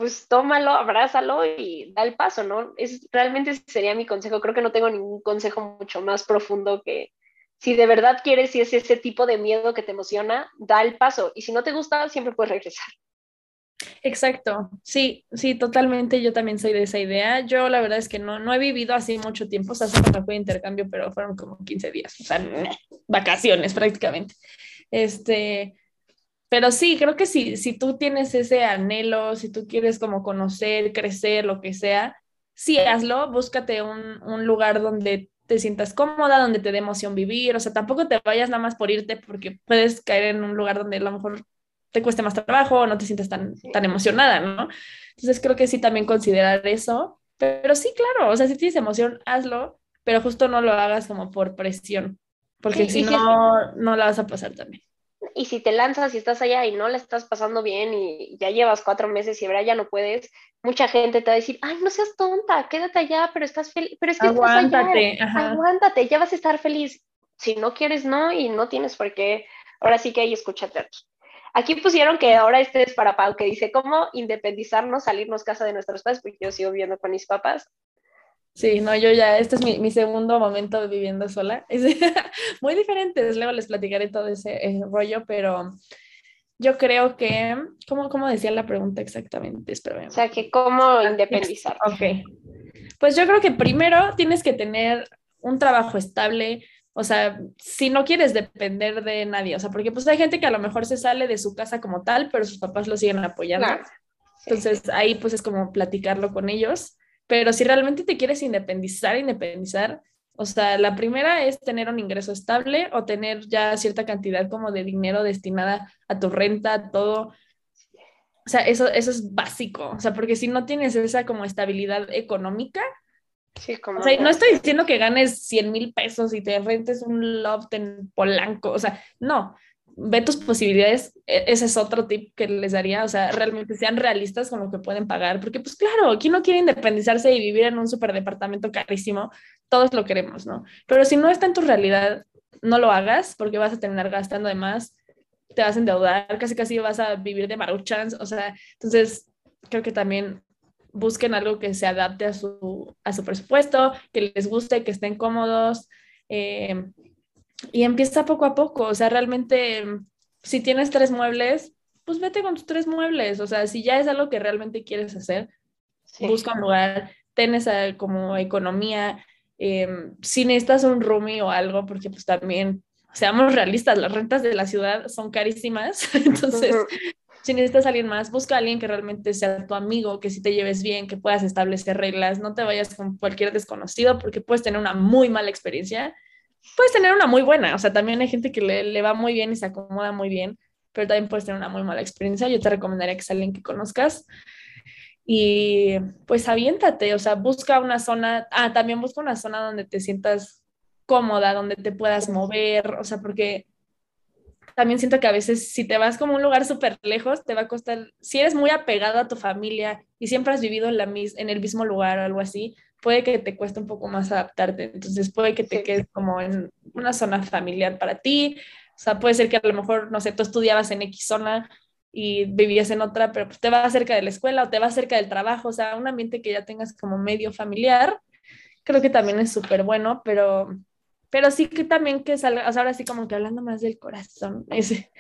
pues tómalo, abrázalo y da el paso, ¿no? Es, realmente sería mi consejo. Creo que no tengo ningún consejo mucho más profundo que si de verdad quieres, si es ese tipo de miedo que te emociona, da el paso. Y si no te gusta, siempre puedes regresar. Exacto, sí, sí, totalmente. Yo también soy de esa idea. Yo la verdad es que no, no he vivido así mucho tiempo, o sea, solo fue intercambio, pero fueron como 15 días, o sea, vacaciones prácticamente. Este, pero sí, creo que si, si tú tienes ese anhelo, si tú quieres como conocer, crecer, lo que sea, sí, hazlo, búscate un, un lugar donde te sientas cómoda, donde te dé emoción vivir, o sea, tampoco te vayas nada más por irte porque puedes caer en un lugar donde a lo mejor te cueste más trabajo, no te sientes tan, tan emocionada, ¿no? Entonces creo que sí también considerar eso, pero sí, claro, o sea, si tienes emoción, hazlo, pero justo no lo hagas como por presión, porque si no, no la vas a pasar también y si te lanzas y estás allá y no la estás pasando bien y ya llevas cuatro meses y ahora ya no puedes, mucha gente te va a decir, ay, no seas tonta, quédate allá, pero estás feliz, pero es que aguántate, aguántate, ya vas a estar feliz. Si no quieres, no, y no tienes por qué, ahora sí que hay escúchate aquí. Aquí pusieron que ahora este es para Pau, que dice cómo independizarnos, salirnos casa de nuestros padres, porque yo sigo viviendo con mis papás. Sí, no, yo ya, este es mi, mi segundo momento viviendo sola. Es muy diferente, luego les platicaré todo ese eh, rollo, pero yo creo que, ¿cómo, ¿cómo decía la pregunta exactamente? Espérame. O sea, que cómo independizar. Ok. Pues yo creo que primero tienes que tener un trabajo estable, o sea, si no quieres depender de nadie, o sea, porque pues hay gente que a lo mejor se sale de su casa como tal, pero sus papás lo siguen apoyando. Entonces ahí pues es como platicarlo con ellos. Pero si realmente te quieres independizar, independizar, o sea, la primera es tener un ingreso estable o tener ya cierta cantidad como de dinero destinada a tu renta, todo. O sea, eso, eso es básico, o sea, porque si no tienes esa como estabilidad económica, Sí, como o sea, no estoy diciendo que ganes 100 mil pesos y te rentes un loft en Polanco, o sea, no, ve tus posibilidades, e, ese es otro tip que les daría, o sea, realmente sean realistas con lo que pueden pagar, porque pues claro, ¿quién no quiere independizarse y vivir en un superdepartamento carísimo? Todos lo queremos, ¿no? Pero si no está en tu realidad, no lo hagas porque vas a terminar gastando de más, te vas a endeudar, casi casi vas a vivir de maruchans, o sea, entonces creo que también busquen algo que se adapte a su, a su presupuesto, que les guste, que estén cómodos. Eh, y empieza poco a poco, o sea, realmente si tienes tres muebles, pues vete con tus tres muebles, o sea, si ya es algo que realmente quieres hacer, busca un lugar, ten esa como economía, em, si necesitas un roomie o algo, porque pues también, seamos realistas, las rentas de la ciudad son carísimas, entonces... Si necesitas a alguien más, busca a alguien que realmente sea tu amigo, que si te lleves bien, que puedas establecer reglas, no te vayas con cualquier desconocido porque puedes tener una muy mala experiencia puedes tener una muy buena, o sea, también hay gente que le, le, va muy bien y se acomoda muy bien, pero también puedes tener una muy mala experiencia. Yo te recomendaría que sea alguien que conozcas. Y pues aviéntate, o sea, busca una zona, ah, también busca una zona donde te sientas cómoda, donde te puedas mover, o sea, porque también siento que a veces si te vas como un lugar súper lejos, te va a costar, si eres muy apegado a tu familia y siempre has vivido en, la, en el mismo lugar o algo así, puede que te cueste un poco más adaptarte. Entonces puede que te quedes como en una zona familiar para ti. O sea, puede ser que a lo mejor, no sé, tú estudiabas en X zona y vivías en otra, pero pues te va cerca de la escuela o te va cerca del trabajo, o sea, un ambiente que ya tengas como medio familiar, creo que también es súper bueno, pero, pero sí que también que salga, o sea, ahora sí como que hablando más del corazón, ese,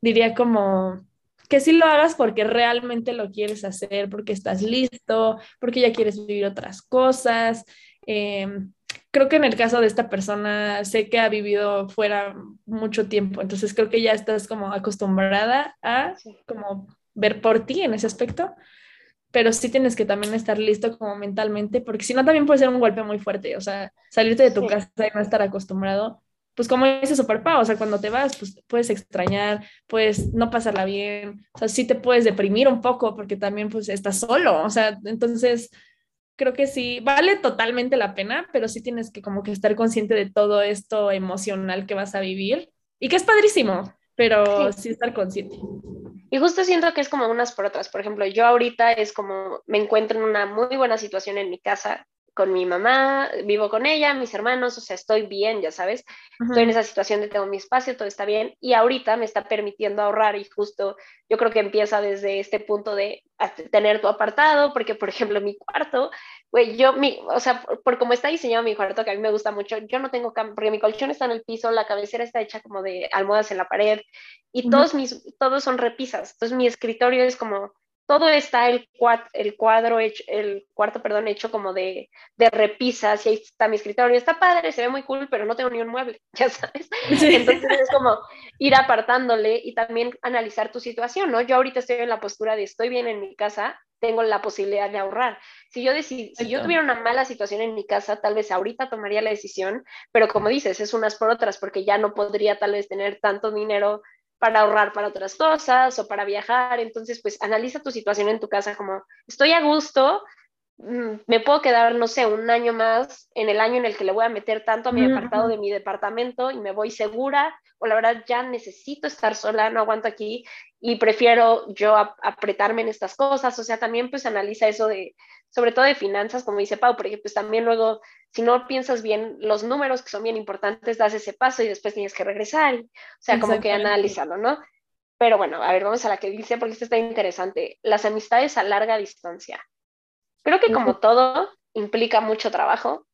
diría como que sí lo hagas porque realmente lo quieres hacer, porque estás listo, porque ya quieres vivir otras cosas. Em, creo que en el caso de esta persona, sé que ha vivido fuera mucho tiempo, entonces creo que ya estás como acostumbrada a como ver por ti en ese aspecto, pero sí tienes que también estar listo como mentalmente, porque si no también puede ser un golpe muy fuerte, o sea, salirte de tu casa y no estar acostumbrado pues como dice Superpa, o sea, cuando te vas, pues puedes extrañar, puedes no pasarla bien, o sea, sí te puedes deprimir un poco porque también pues estás solo, o sea, entonces creo que sí, vale totalmente la pena, pero sí tienes que como que estar consciente de todo esto emocional que vas a vivir y que es padrísimo, pero sí, sí estar consciente. Y justo siento que es como unas por otras, por ejemplo, yo ahorita es como me encuentro en una muy buena situación en mi casa, con mi mamá, vivo con ella, mis hermanos, o sea, estoy bien, ya sabes, estoy en esa situación de tengo mi espacio, todo está bien, y ahorita me está permitiendo ahorrar y justo yo creo que empieza desde este punto de tener tu apartado, porque por ejemplo mi cuarto, güey, yo, mi, o sea, por, cómo está diseñado mi cuarto, que a mí me gusta mucho, yo no tengo cama, porque mi colchón está en el piso, la cabecera está hecha como de almohadas en la pared, y todos mis, todos son repisas, entonces mi escritorio es como todo está el, el cuadro, hecho, el cuarto, perdón, hecho como de, de, repisas y ahí está mi escritorio. Está padre, se ve muy cool, pero no tengo ni un mueble, ya sabes. Entonces es como ir apartándole y también analizar tu situación, ¿no? Yo ahorita estoy en la postura de estoy bien en mi casa, tengo la posibilidad de ahorrar. Si yo, si yo tuviera una mala situación en mi casa, tal vez ahorita tomaría la decisión, pero como dices, es unas por otras, porque ya no podría tal vez tener tanto dinero para ahorrar para otras cosas o para viajar. Entonces, pues analiza tu situación en tu casa como, estoy a gusto, mm, me puedo quedar, no sé, un año más en el año en el que le voy a meter tanto a mi apartado de mi departamento y me voy segura, o la verdad ya necesito estar sola, no aguanto aquí y prefiero yo apretarme en estas cosas. O sea, también pues analiza eso de, sobre todo de finanzas, como dice Pau, porque pues también luego, si no piensas bien los números que son bien importantes, das ese paso y después tienes que regresar. o sea, como que analizarlo, ¿no? Pero bueno, a ver, vamos a la que dice, porque esto está interesante. Las amistades a larga distancia. Creo que como todo, implica mucho trabajo,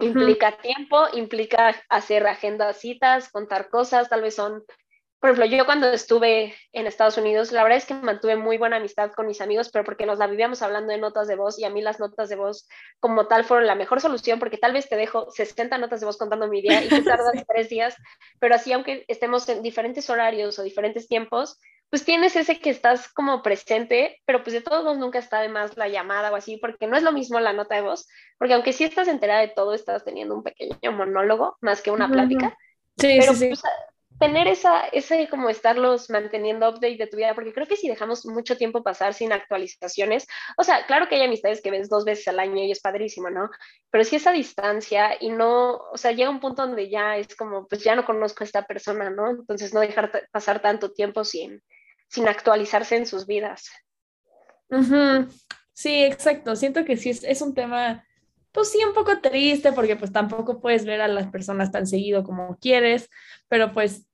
implica tiempo, implica hacer agendas, citas, contar cosas, tal vez son por ejemplo, yo cuando estuve en Estados Unidos, la verdad es que mantuve muy buena amistad con mis amigos, pero porque nos la vivíamos hablando de notas de voz y a mí las notas de voz como tal fueron la mejor solución porque tal vez te dejo 60 notas de voz contando mi día y tú tardas tres días, pero así aunque estemos en diferentes horarios o diferentes tiempos, pues tienes ese que estás como presente, pero pues de todos modos nunca está de más la llamada o así, porque no es lo mismo la nota de voz, porque aunque sí estás enterada de todo, estás teniendo un pequeño monólogo más que una plática. Sí, sí, sí. Pues, tener esa, ese como estarlos manteniendo update de tu vida, porque creo que si dejamos mucho tiempo pasar sin actualizaciones, o sea, claro que hay amistades que ves dos veces al año y es padrísimo, ¿no? Pero si esa distancia y no, o sea, llega un punto donde ya es como, pues ya no conozco a esta persona, ¿no? Entonces no dejar pasar tanto tiempo sin, sin actualizarse en sus vidas. Sí, exacto. Siento que sí es, es un tema pues sí, un poco triste porque pues tampoco puedes ver a las personas tan seguido como quieres, pero pues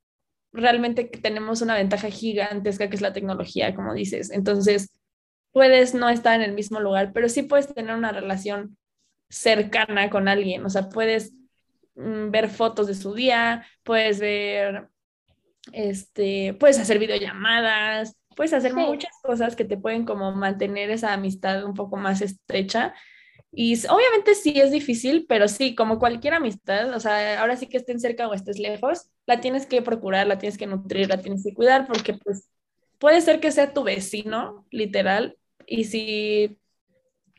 realmente tenemos una ventaja gigantesca que es la tecnología, como dices. Entonces, puedes no estar en el mismo lugar, pero sí puedes tener una relación cercana con alguien, o sea, puedes mm, ver fotos de su día, puedes ver, este, puedes hacer videollamadas, puedes hacer muchas cosas que te pueden como mantener esa amistad un poco más estrecha y obviamente sí es difícil, pero sí, como cualquier amistad, o sea, ahora sí que estén cerca o estés lejos, la tienes que procurar, la tienes que nutrir, la tienes que cuidar, porque pues puede ser que sea tu vecino, literal, y si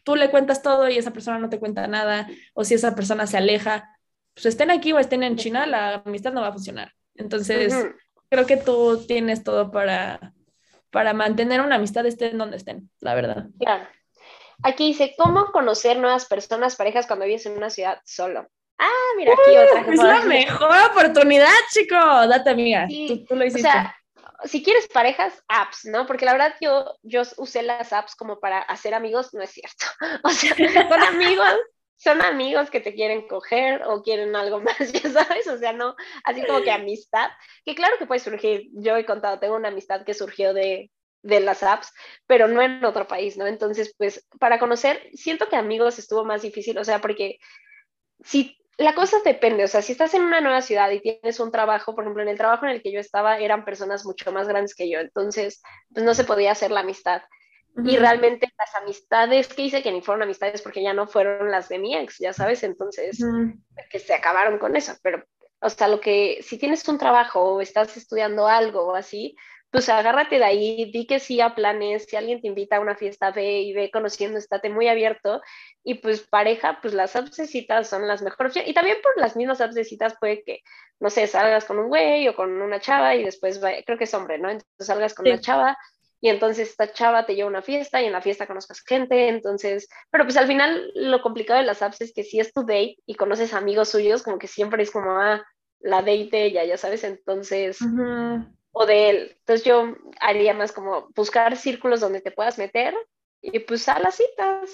tú le cuentas todo y esa persona no te cuenta nada, o si esa persona se aleja, pues estén aquí o estén en China, la amistad no va a funcionar. Entonces, creo que tú tienes todo para, para mantener una amistad estén donde estén, la verdad. Claro. Aquí dice, ¿cómo conocer nuevas personas, parejas cuando vives en una ciudad solo? Ah, mira, aquí otra. Es la mejor oportunidad, chico. Date, amiga. Tú, lo hiciste. O sea, si quieres parejas, apps, ¿no? Porque la verdad yo, yo usé las apps como para hacer amigos, no es cierto. O sea, son amigos, son amigos que te quieren coger o quieren algo más, ya sabes, o sea, no, así como que amistad, que claro que puede surgir, yo he contado, tengo una amistad que surgió de, de las apps, pero no en otro país, ¿no? Entonces, pues, para conocer, siento que amigos estuvo más difícil, o sea, porque si la cosa depende, o sea, si estás en una nueva ciudad y tienes un trabajo, por ejemplo, en el trabajo en el que yo estaba eran personas mucho más grandes que yo, entonces, pues no se podía hacer la amistad. Y realmente las amistades que hice, que ni fueron amistades porque ya no fueron las de mi ex, ya sabes, entonces, que se acabaron con eso, pero, o sea, lo que, si tienes un trabajo o estás estudiando algo o así, pues agárrate de ahí, di que sí a planes, si alguien te invita a una fiesta, ve y ve conociendo, estate muy abierto. Y pues pareja, pues las apps son las mejores Y también por las mismas apps puede que, no sé, salgas con un güey o con una chava y después, creo que es hombre, ¿no? Entonces salgas con una chava y entonces esta chava te lleva a una fiesta y en la fiesta conozcas gente, entonces, pero pues al final lo complicado de las apps es que si es tu date y conoces amigos suyos, como que siempre es como, ah, la date de ella, ya sabes, entonces o de él. Entonces yo haría más como buscar círculos donde te puedas meter y pues a las citas.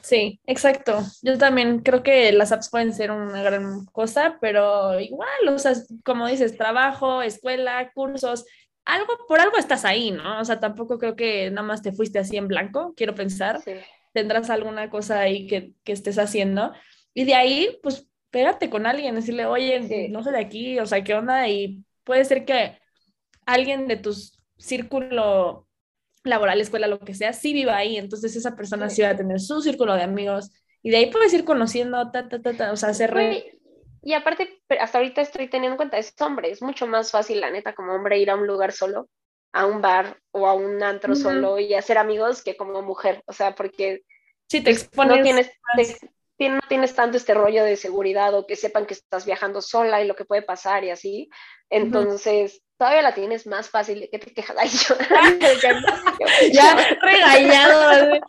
Sí, exacto. Yo también creo que las apps pueden ser una gran cosa, pero igual, o sea, como dices, trabajo, escuela, cursos, algo, por algo estás ahí, ¿no? O sea, tampoco creo que nada más te fuiste así en blanco, quiero pensar. Tendrás alguna cosa ahí que, que, estés haciendo. Y de ahí, pues, pégate con alguien, decirle, oye, no sé de aquí, o sea, ¿qué onda? Y puede ser que alguien de tu círculo laboral, escuela, lo que sea, sí viva ahí, entonces esa persona sí, va a tener su círculo de amigos y de ahí puedes ir conociendo, ta, ta, ta, o sea, hacer... Re... Y aparte, hasta ahorita estoy teniendo en cuenta, es hombre, es mucho más fácil, la neta, como hombre, ir a un lugar solo, a un bar o a un antro solo y hacer amigos que como mujer, o sea, porque... Sí, te pues, expones... No tienes, no tienes tanto este rollo de seguridad o que sepan que estás viajando sola y lo que puede pasar y así. Entonces, todavía la tienes más fácil de que te quejas. Ay, yo, ya regañado.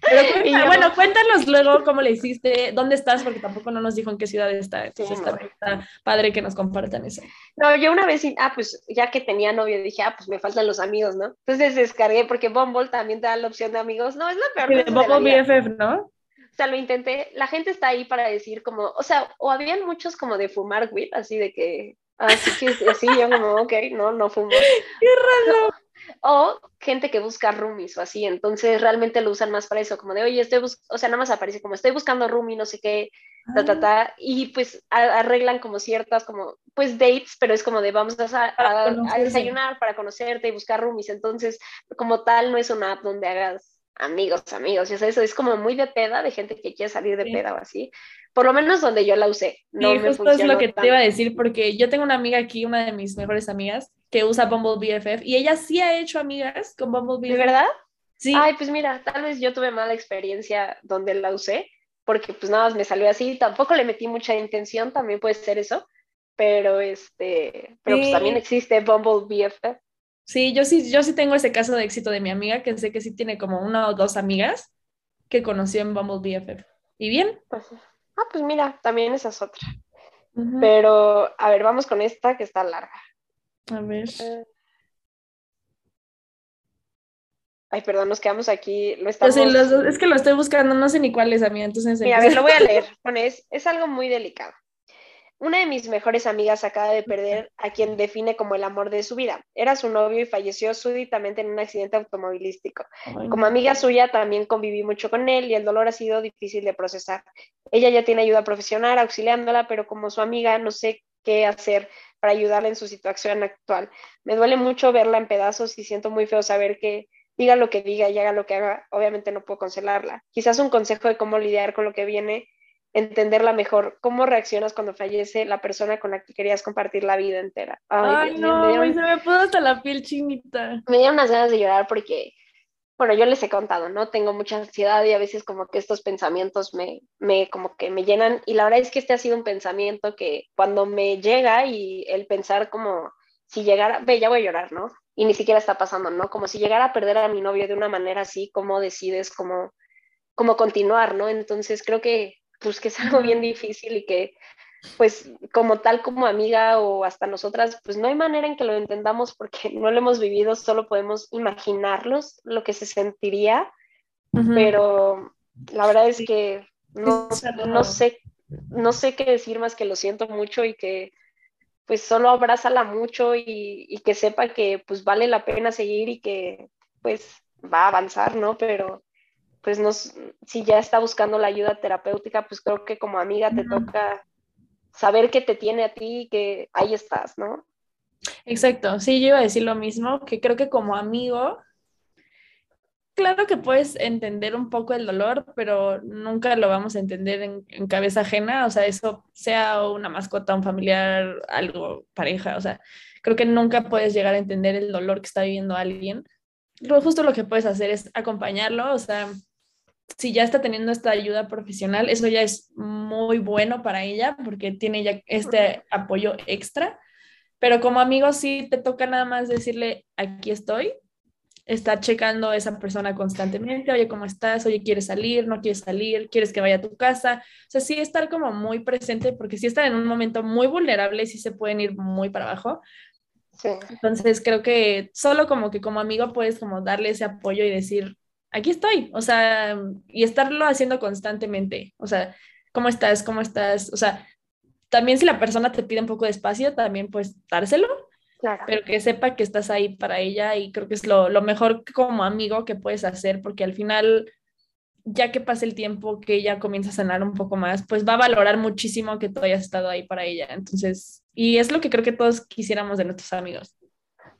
Pero bueno, cuéntanos luego cómo le hiciste, dónde estás, porque tampoco no nos dijo en qué ciudad está. Entonces está, padre que nos compartan eso. No, yo una vez, ah, pues ya que tenía novio, dije, ah, pues me faltan los amigos, ¿no? Entonces descargué, porque Bumble también te da la opción de amigos. No, es la peor. de Bumble BFF, ¿no? O sea, lo intenté, la gente está ahí para decir como, o sea, o habían muchos como de fumar weed, así de que, así que, así yo como, ok, no, no fumo. Qué raro. O gente que busca roomies o así, entonces realmente lo usan más para eso, como de, oye, estoy buscando, o sea, nada más aparece como, estoy buscando roomie, no sé qué, ta, ta, ah. ta, y pues arreglan como ciertas, como, pues dates, pero es como de, vamos a, a desayunar para conocerte y buscar roomies, entonces, como tal, no es una app donde hagas amigos, amigos, y eso es como muy de peda, de gente que quiere salir de peda o así. Por lo menos donde yo la usé. No sí, justo es lo que te iba a decir, porque yo tengo una amiga aquí, una de mis mejores amigas, que usa Bumble BFF, y ella sí ha hecho amigas con Bumble BFF. ¿De verdad? Sí. Ay, pues mira, tal vez yo tuve mala experiencia donde la usé, porque pues nada más me salió así, tampoco le metí mucha intención, también puede ser eso, pero este, pero pues también existe Bumble BFF. Sí, yo sí, yo sí tengo ese caso de éxito de mi amiga, que sé que sí tiene como una o dos amigas que conoció en Bumble BFF. ¿Y bien? Pues, ah, pues mira, también esa es otra. Pero, a ver, vamos con esta que está larga. A ver. Eh. Ay, perdón, nos quedamos aquí. Lo estamos... es que lo estoy buscando, no sé ni cuál es, amiga, entonces... Mira, a ver, lo voy a leer. Bueno, es, es algo muy delicado. Una de mis mejores amigas acaba de perder a quien define como el amor de su vida. Era su novio y falleció súbitamente en un accidente automovilístico. Como amiga suya también conviví mucho con él y el dolor ha sido difícil de procesar. Ella ya tiene ayuda profesional auxiliándola, pero como su amiga no sé qué hacer para ayudarla en su situación actual. Me duele mucho verla en pedazos y siento muy feo saber que diga lo que diga y haga lo que haga, obviamente no puedo consolarla. Quizás un consejo de cómo lidiar con lo que viene entenderla mejor. ¿Cómo reaccionas cuando fallece la persona con la que querías compartir la vida entera? Ay, no, me se me puso hasta la piel chinita. Me dieron unas ganas de llorar porque, bueno, yo les he contado, ¿no? Tengo mucha ansiedad y a veces como que estos pensamientos me, me, como que me llenan. Y la verdad es que este ha sido un pensamiento que cuando me llega y el pensar como si llegara, ve, ya voy a llorar, ¿no? Y ni siquiera está pasando, ¿no? Como si llegara a perder a mi novio de una manera así, ¿cómo decides cómo, cómo continuar, ¿no? Entonces creo que, pues que es algo bien difícil y que, pues como tal como amiga o hasta nosotras, pues no hay manera en que lo entendamos porque no lo hemos vivido, solo podemos imaginarlos lo que se sentiría, pero la verdad es que no, no sé no sé qué decir más que lo siento mucho y que pues solo abrázala mucho y, que sepa que pues vale la pena seguir y que pues va a avanzar, ¿no? Pero pues no, si ya está buscando la ayuda terapéutica, pues creo que como amiga te toca saber que te tiene a ti y que ahí estás, ¿no? Exacto, sí, yo iba a decir lo mismo, que creo que como amigo claro que puedes entender un poco el dolor, pero nunca lo vamos a entender en, cabeza ajena, o sea, eso sea una mascota, un familiar, algo, pareja, o sea, creo que nunca puedes llegar a entender el dolor que está viviendo alguien. Lo justo lo que puedes hacer es acompañarlo, o sea, si ya está teniendo esta ayuda profesional, eso ya es muy bueno para ella porque tiene ya este apoyo extra. Pero como amigo sí te toca nada más decirle, aquí estoy, estar checando a esa persona constantemente, oye, ¿cómo estás? Oye, ¿quieres salir? ¿No quieres salir? ¿Quieres que vaya a tu casa? O sea, sí estar como muy presente porque si están en un momento muy vulnerable y sí se pueden ir muy para abajo. Sí. Entonces creo que solo como que como amigo puedes como darle ese apoyo y decir, aquí estoy, o sea, y estarlo haciendo constantemente, o sea, ¿cómo estás? ¿Cómo estás? O sea, también si la persona te pide un poco de espacio, también pues dárselo, pero que sepa que estás ahí para ella y creo que es lo, lo mejor como amigo que puedes hacer porque al final ya que pase el tiempo, que ella comienza a sanar un poco más, pues va a valorar muchísimo que tú hayas estado ahí para ella. Entonces, y es lo que creo que todos quisiéramos de nuestros amigos.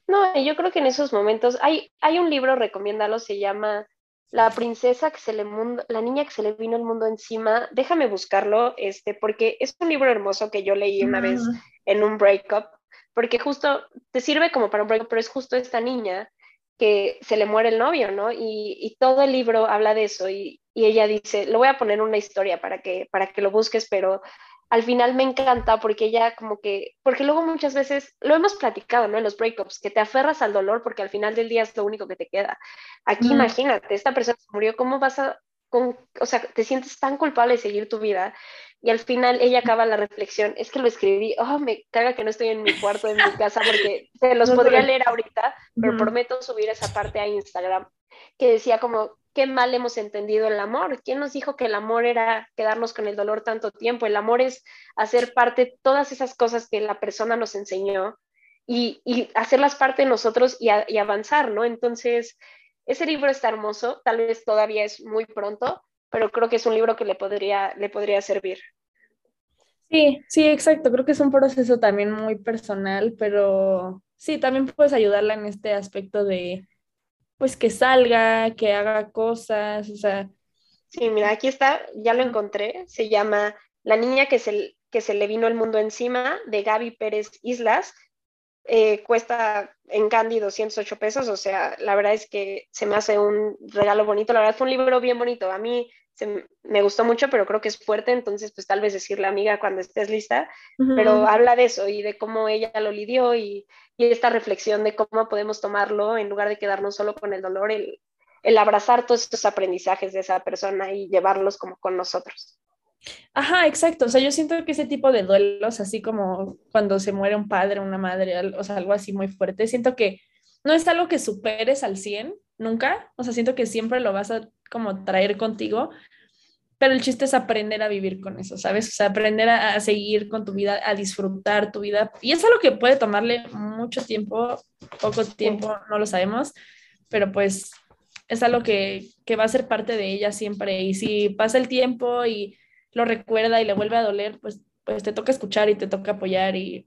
No, yo creo que en esos momentos hay, hay un libro, recomiéndalo, se llama La princesa que se le mundo, la niña que se le vino el mundo encima. Déjame buscarlo, este, porque es un libro hermoso que yo leí una vez mm. en un breakup porque justo te sirve como para un break, pero es justo esta niña que se le muere el novio, ¿no? Y, todo el libro habla de eso y, ella dice, lo voy a poner una historia para que, para que lo busques, pero al final me encanta porque ella como que, porque luego muchas veces, lo hemos platicado, ¿no? En los breakups, que te aferras al dolor porque al final del día es lo único que te queda. Aquí imagínate, esta persona se murió, ¿cómo vas a, con, o sea, te sientes tan culpable de seguir tu vida y al final ella acaba la reflexión, es que lo escribí, oh, me caga que no estoy en mi cuarto, en mi casa, porque se los podría leer ahorita, pero prometo subir esa parte a Instagram, que decía como, qué mal hemos entendido el amor. ¿Quién nos dijo que el amor era quedarnos con el dolor tanto tiempo? El amor es hacer parte de todas esas cosas que la persona nos enseñó y, hacerlas parte de nosotros y, y avanzar, ¿no? Entonces, ese libro está hermoso, tal vez todavía es muy pronto, pero creo que es un libro que le podría, le podría servir. Sí, sí, exacto. Creo que es un proceso también muy personal, pero sí, también puedes ayudarla en este aspecto de, pues, que salga, que haga cosas, o sea. Sí, mira, aquí está, ya lo encontré. Se llama La niña que se, que se le vino el mundo encima, de Gaby Pérez Islas. Eh, cuesta en Candy 208 pesos, o sea, la verdad es que se me hace un regalo bonito. La verdad fue un libro bien bonito. A mí me gustó mucho, pero creo que es fuerte, entonces pues tal vez decirle amiga cuando estés lista, pero habla de eso y de cómo ella lo lidió y, esta reflexión de cómo podemos tomarlo en lugar de quedarnos solo con el dolor, el, el abrazar todos estos aprendizajes de esa persona y llevarlos como con nosotros. Ajá, exacto. O sea, yo siento que ese tipo de duelos, así como cuando se muere un padre, una madre, o sea, algo así muy fuerte, siento que no es algo que superes al 100, nunca. O sea, siento que siempre lo vas a como traer contigo, pero el chiste es aprender a vivir con eso, ¿sabes? O sea, aprender a, seguir con tu vida, a disfrutar tu vida. Y es algo que puede tomarle mucho tiempo, poco tiempo, no lo sabemos, pero pues es algo que, que va a ser parte de ella siempre. Y si pasa el tiempo y lo recuerda y le vuelve a doler, pues, pues te toca escuchar y te toca apoyar y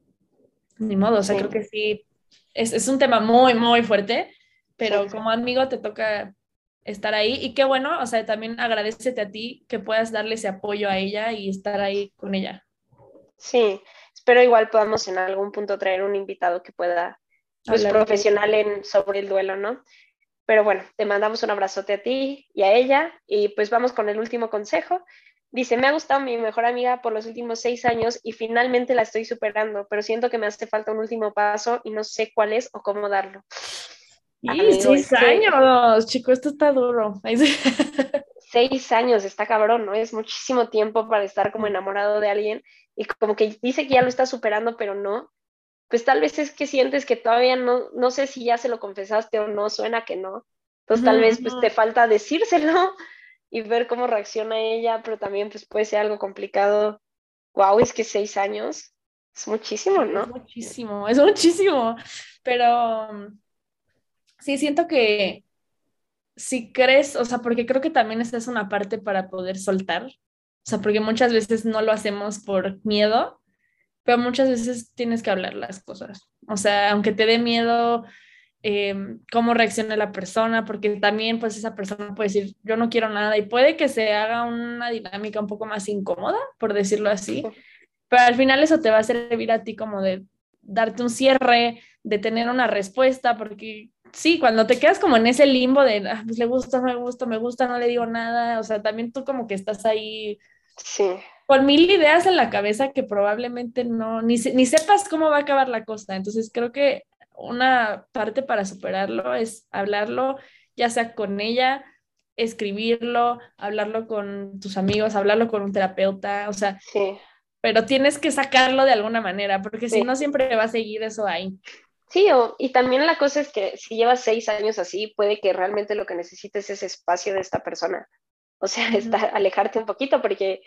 ni modo, o sea, creo que sí, es, es, un tema muy, muy fuerte, pero como amigo te toca estar ahí y qué bueno, o sea, también agradecete a ti que puedas darle ese apoyo a ella y estar ahí con ella. Sí, espero igual podamos en algún punto traer un invitado que pueda, pues profesional en, sobre el duelo, ¿no? Pero bueno, te mandamos un abrazote a ti y a ella y pues vamos con el último consejo Dice, me ha gustado mi mejor amiga por los últimos seis años y finalmente la estoy superando, pero siento que me hace falta un último paso y no sé cuál es o cómo darlo. Y seis años, chico, esto está duro. seis años, está cabrón, ¿no? Es muchísimo tiempo para estar como enamorado de alguien y como que dice que ya lo está superando, pero no. Pues tal vez es que sientes que todavía no, no sé si ya se lo confesaste o no, suena que no. Entonces tal vez pues te falta decírselo y ver cómo reacciona ella, pero también pues puede ser algo complicado. Wow, es que seis años es muchísimo, ¿no? Es muchísimo, es muchísimo, pero sí, siento que si crees, o sea, porque creo que también esta es una parte para poder soltar, o sea, porque muchas veces no lo hacemos por miedo, pero muchas veces tienes que hablar las cosas, o sea, aunque te dé miedo Em, cómo reacciona la persona, porque también pues esa persona puede decir, yo no quiero nada y puede que se haga una dinámica un poco más incómoda, por decirlo así, pero al final eso te va a servir a ti como de darte un cierre, de tener una respuesta, porque sí, cuando te quedas como en ese limbo de, ah, pues le gusta, no me gusta, me gusta, no le digo nada, o sea, también tú como que estás ahí sí. con mil ideas en la cabeza que probablemente no, ni, ni sepas cómo va a acabar la cosa. Entonces creo que una parte para superarlo es hablarlo, ya sea con ella, escribirlo, hablarlo con tus amigos, hablarlo con un terapeuta, o sea, sí. pero tienes que sacarlo de alguna manera, porque si no siempre va a seguir eso ahí. Sí, y también la cosa es que si llevas seis años así, puede que realmente lo que necesites es espacio de esta persona. O sea, alejarte un poquito, porque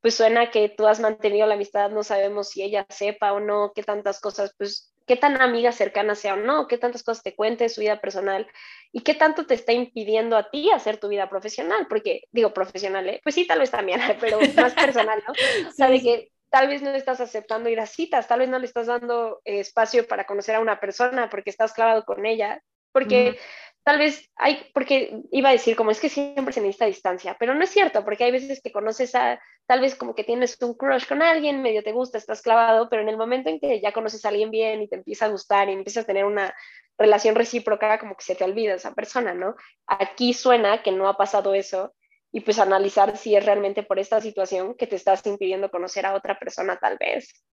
pues suena que tú has mantenido la amistad, no sabemos si ella sepa o no, qué tantas cosas, pues qué tan amiga cercana sea o no, qué tantas cosas te cuente su vida personal y qué tanto te está impidiendo a ti hacer tu vida profesional, porque digo profesional, ¿eh? pues sí, tal vez también, pero más personal, ¿no? O sea, de que tal vez no estás aceptando ir a citas, tal vez no le estás dando eh, espacio para conocer a una persona porque estás clavado con ella, porque tal vez hay, porque iba a decir como es que siempre se necesita distancia, pero no es cierto, porque hay veces que conoces a, tal vez como que tienes un crush con alguien, medio te gusta, estás clavado, pero en el momento en que ya conoces a alguien bien y te empieza a gustar y empiezas a tener una relación recíproca, como que se te olvida esa persona, ¿no? Aquí suena que no ha pasado eso y pues analizar si es realmente por esta situación que te estás impidiendo conocer a otra persona tal vez.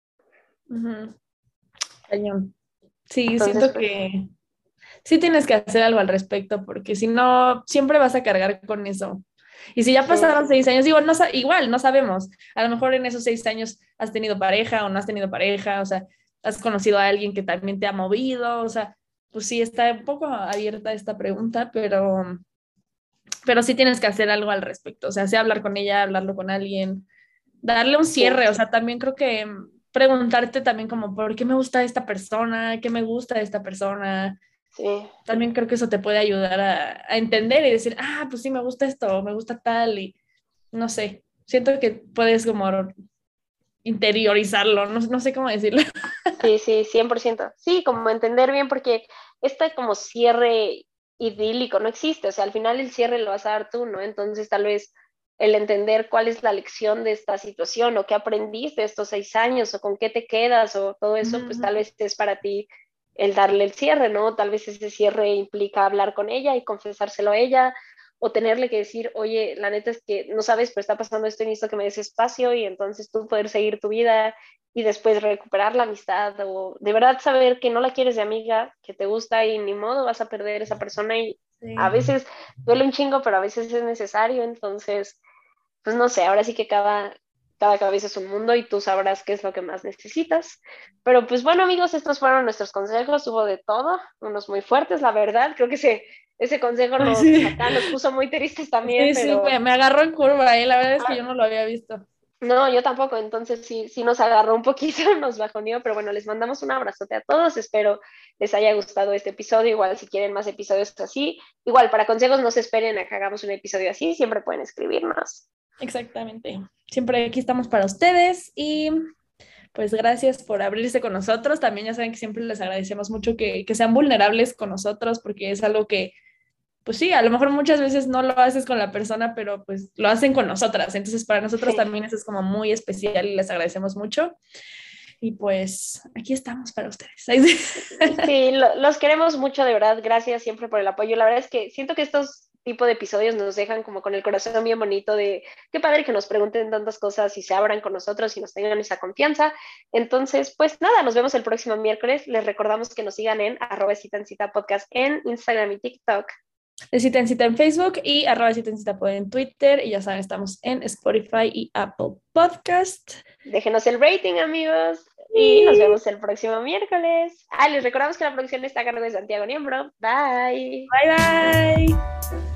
Sí, siento pues que sí tienes que hacer algo al respecto, porque si no, siempre vas a cargar con eso. Y si ya pasaron seis años, digo, no, igual, no sabemos. A lo mejor en esos seis años has tenido pareja o no has tenido pareja, o sea, has conocido a alguien que también te ha movido, o sea, pues sí, está un poco abierta esta pregunta, pero, pero sí tienes que hacer algo al respecto, o sea, sea hablar con ella, hablarlo con alguien, darle un cierre, o sea, también creo que preguntarte también como, ¿por qué me gusta esta persona? ¿Qué me gusta de esta persona? Sí. También creo que eso te puede ayudar a, entender y decir, ah, pues sí, me gusta esto, me gusta tal, y no sé, siento que puedes como interiorizarlo, no, no sé cómo decirlo. Sí, sí, 100%. Sí, como entender bien, porque este como cierre idílico no existe, o sea, al final el cierre lo vas a dar tú, ¿no? Entonces tal vez el entender cuál es la lección de esta situación o qué aprendiste estos seis años o con qué te quedas o todo eso, pues tal vez es para ti el darle el cierre, ¿no? Tal vez ese cierre implica hablar con ella y confesárselo a ella o tenerle que decir, oye, la neta es que no sabes, pero está pasando esto y necesito que me des espacio y entonces tú poder seguir tu vida y después recuperar la amistad o de verdad saber que no la quieres de amiga, que te gusta y ni modo vas a perder esa persona y a veces duele un chingo, pero a veces es necesario, entonces, pues no sé, ahora sí que cada, cada cabeza es un mundo y tú sabrás qué es lo que más necesitas. Pero pues bueno amigos, estos fueron nuestros consejos, hubo de todo, unos muy fuertes, la verdad, creo que ese, ese consejo nos, acá nos puso muy tristes también. Sí, sí, me, agarró en curva, ¿eh? la verdad es que ah. yo no lo había visto. No, yo tampoco, entonces sí, sí nos agarró un poquito, nos bajoneó, pero bueno, les mandamos un abrazote a todos, espero les haya gustado este episodio, igual si quieren más episodios así, igual para consejos no se esperen a que hagamos un episodio así, siempre pueden escribirnos. Exactamente. Siempre aquí estamos para ustedes y pues gracias por abrirse con nosotros. También ya saben que siempre les agradecemos mucho que, sean vulnerables con nosotros porque es algo que, pues sí, a lo mejor muchas veces no lo haces con la persona, pero pues lo hacen con nosotras. Entonces para nosotros también eso es como muy especial y les agradecemos mucho. Y pues aquí estamos para ustedes. Sí, los queremos mucho, de verdad. Gracias siempre por el apoyo. La verdad es que siento que estos tipo de episodios nos dejan como con el corazón bien bonito de qué padre que nos pregunten tantas cosas y se abran con nosotros y nos tengan esa confianza. Entonces, pues nada, nos vemos el próximo miércoles. Les recordamos que nos sigan en arroba cita podcast en Instagram y TikTok. De Cita en Cita en Facebook y arroba Cita en Cita en Twitter. Y ya saben, estamos en Spotify y Apple Podcast. Déjenos el rating, amigos. Y nos vemos el próximo miércoles. Ah, les recordamos que la producción está a cargo de Santiago Niembro. Bye. Bye, bye.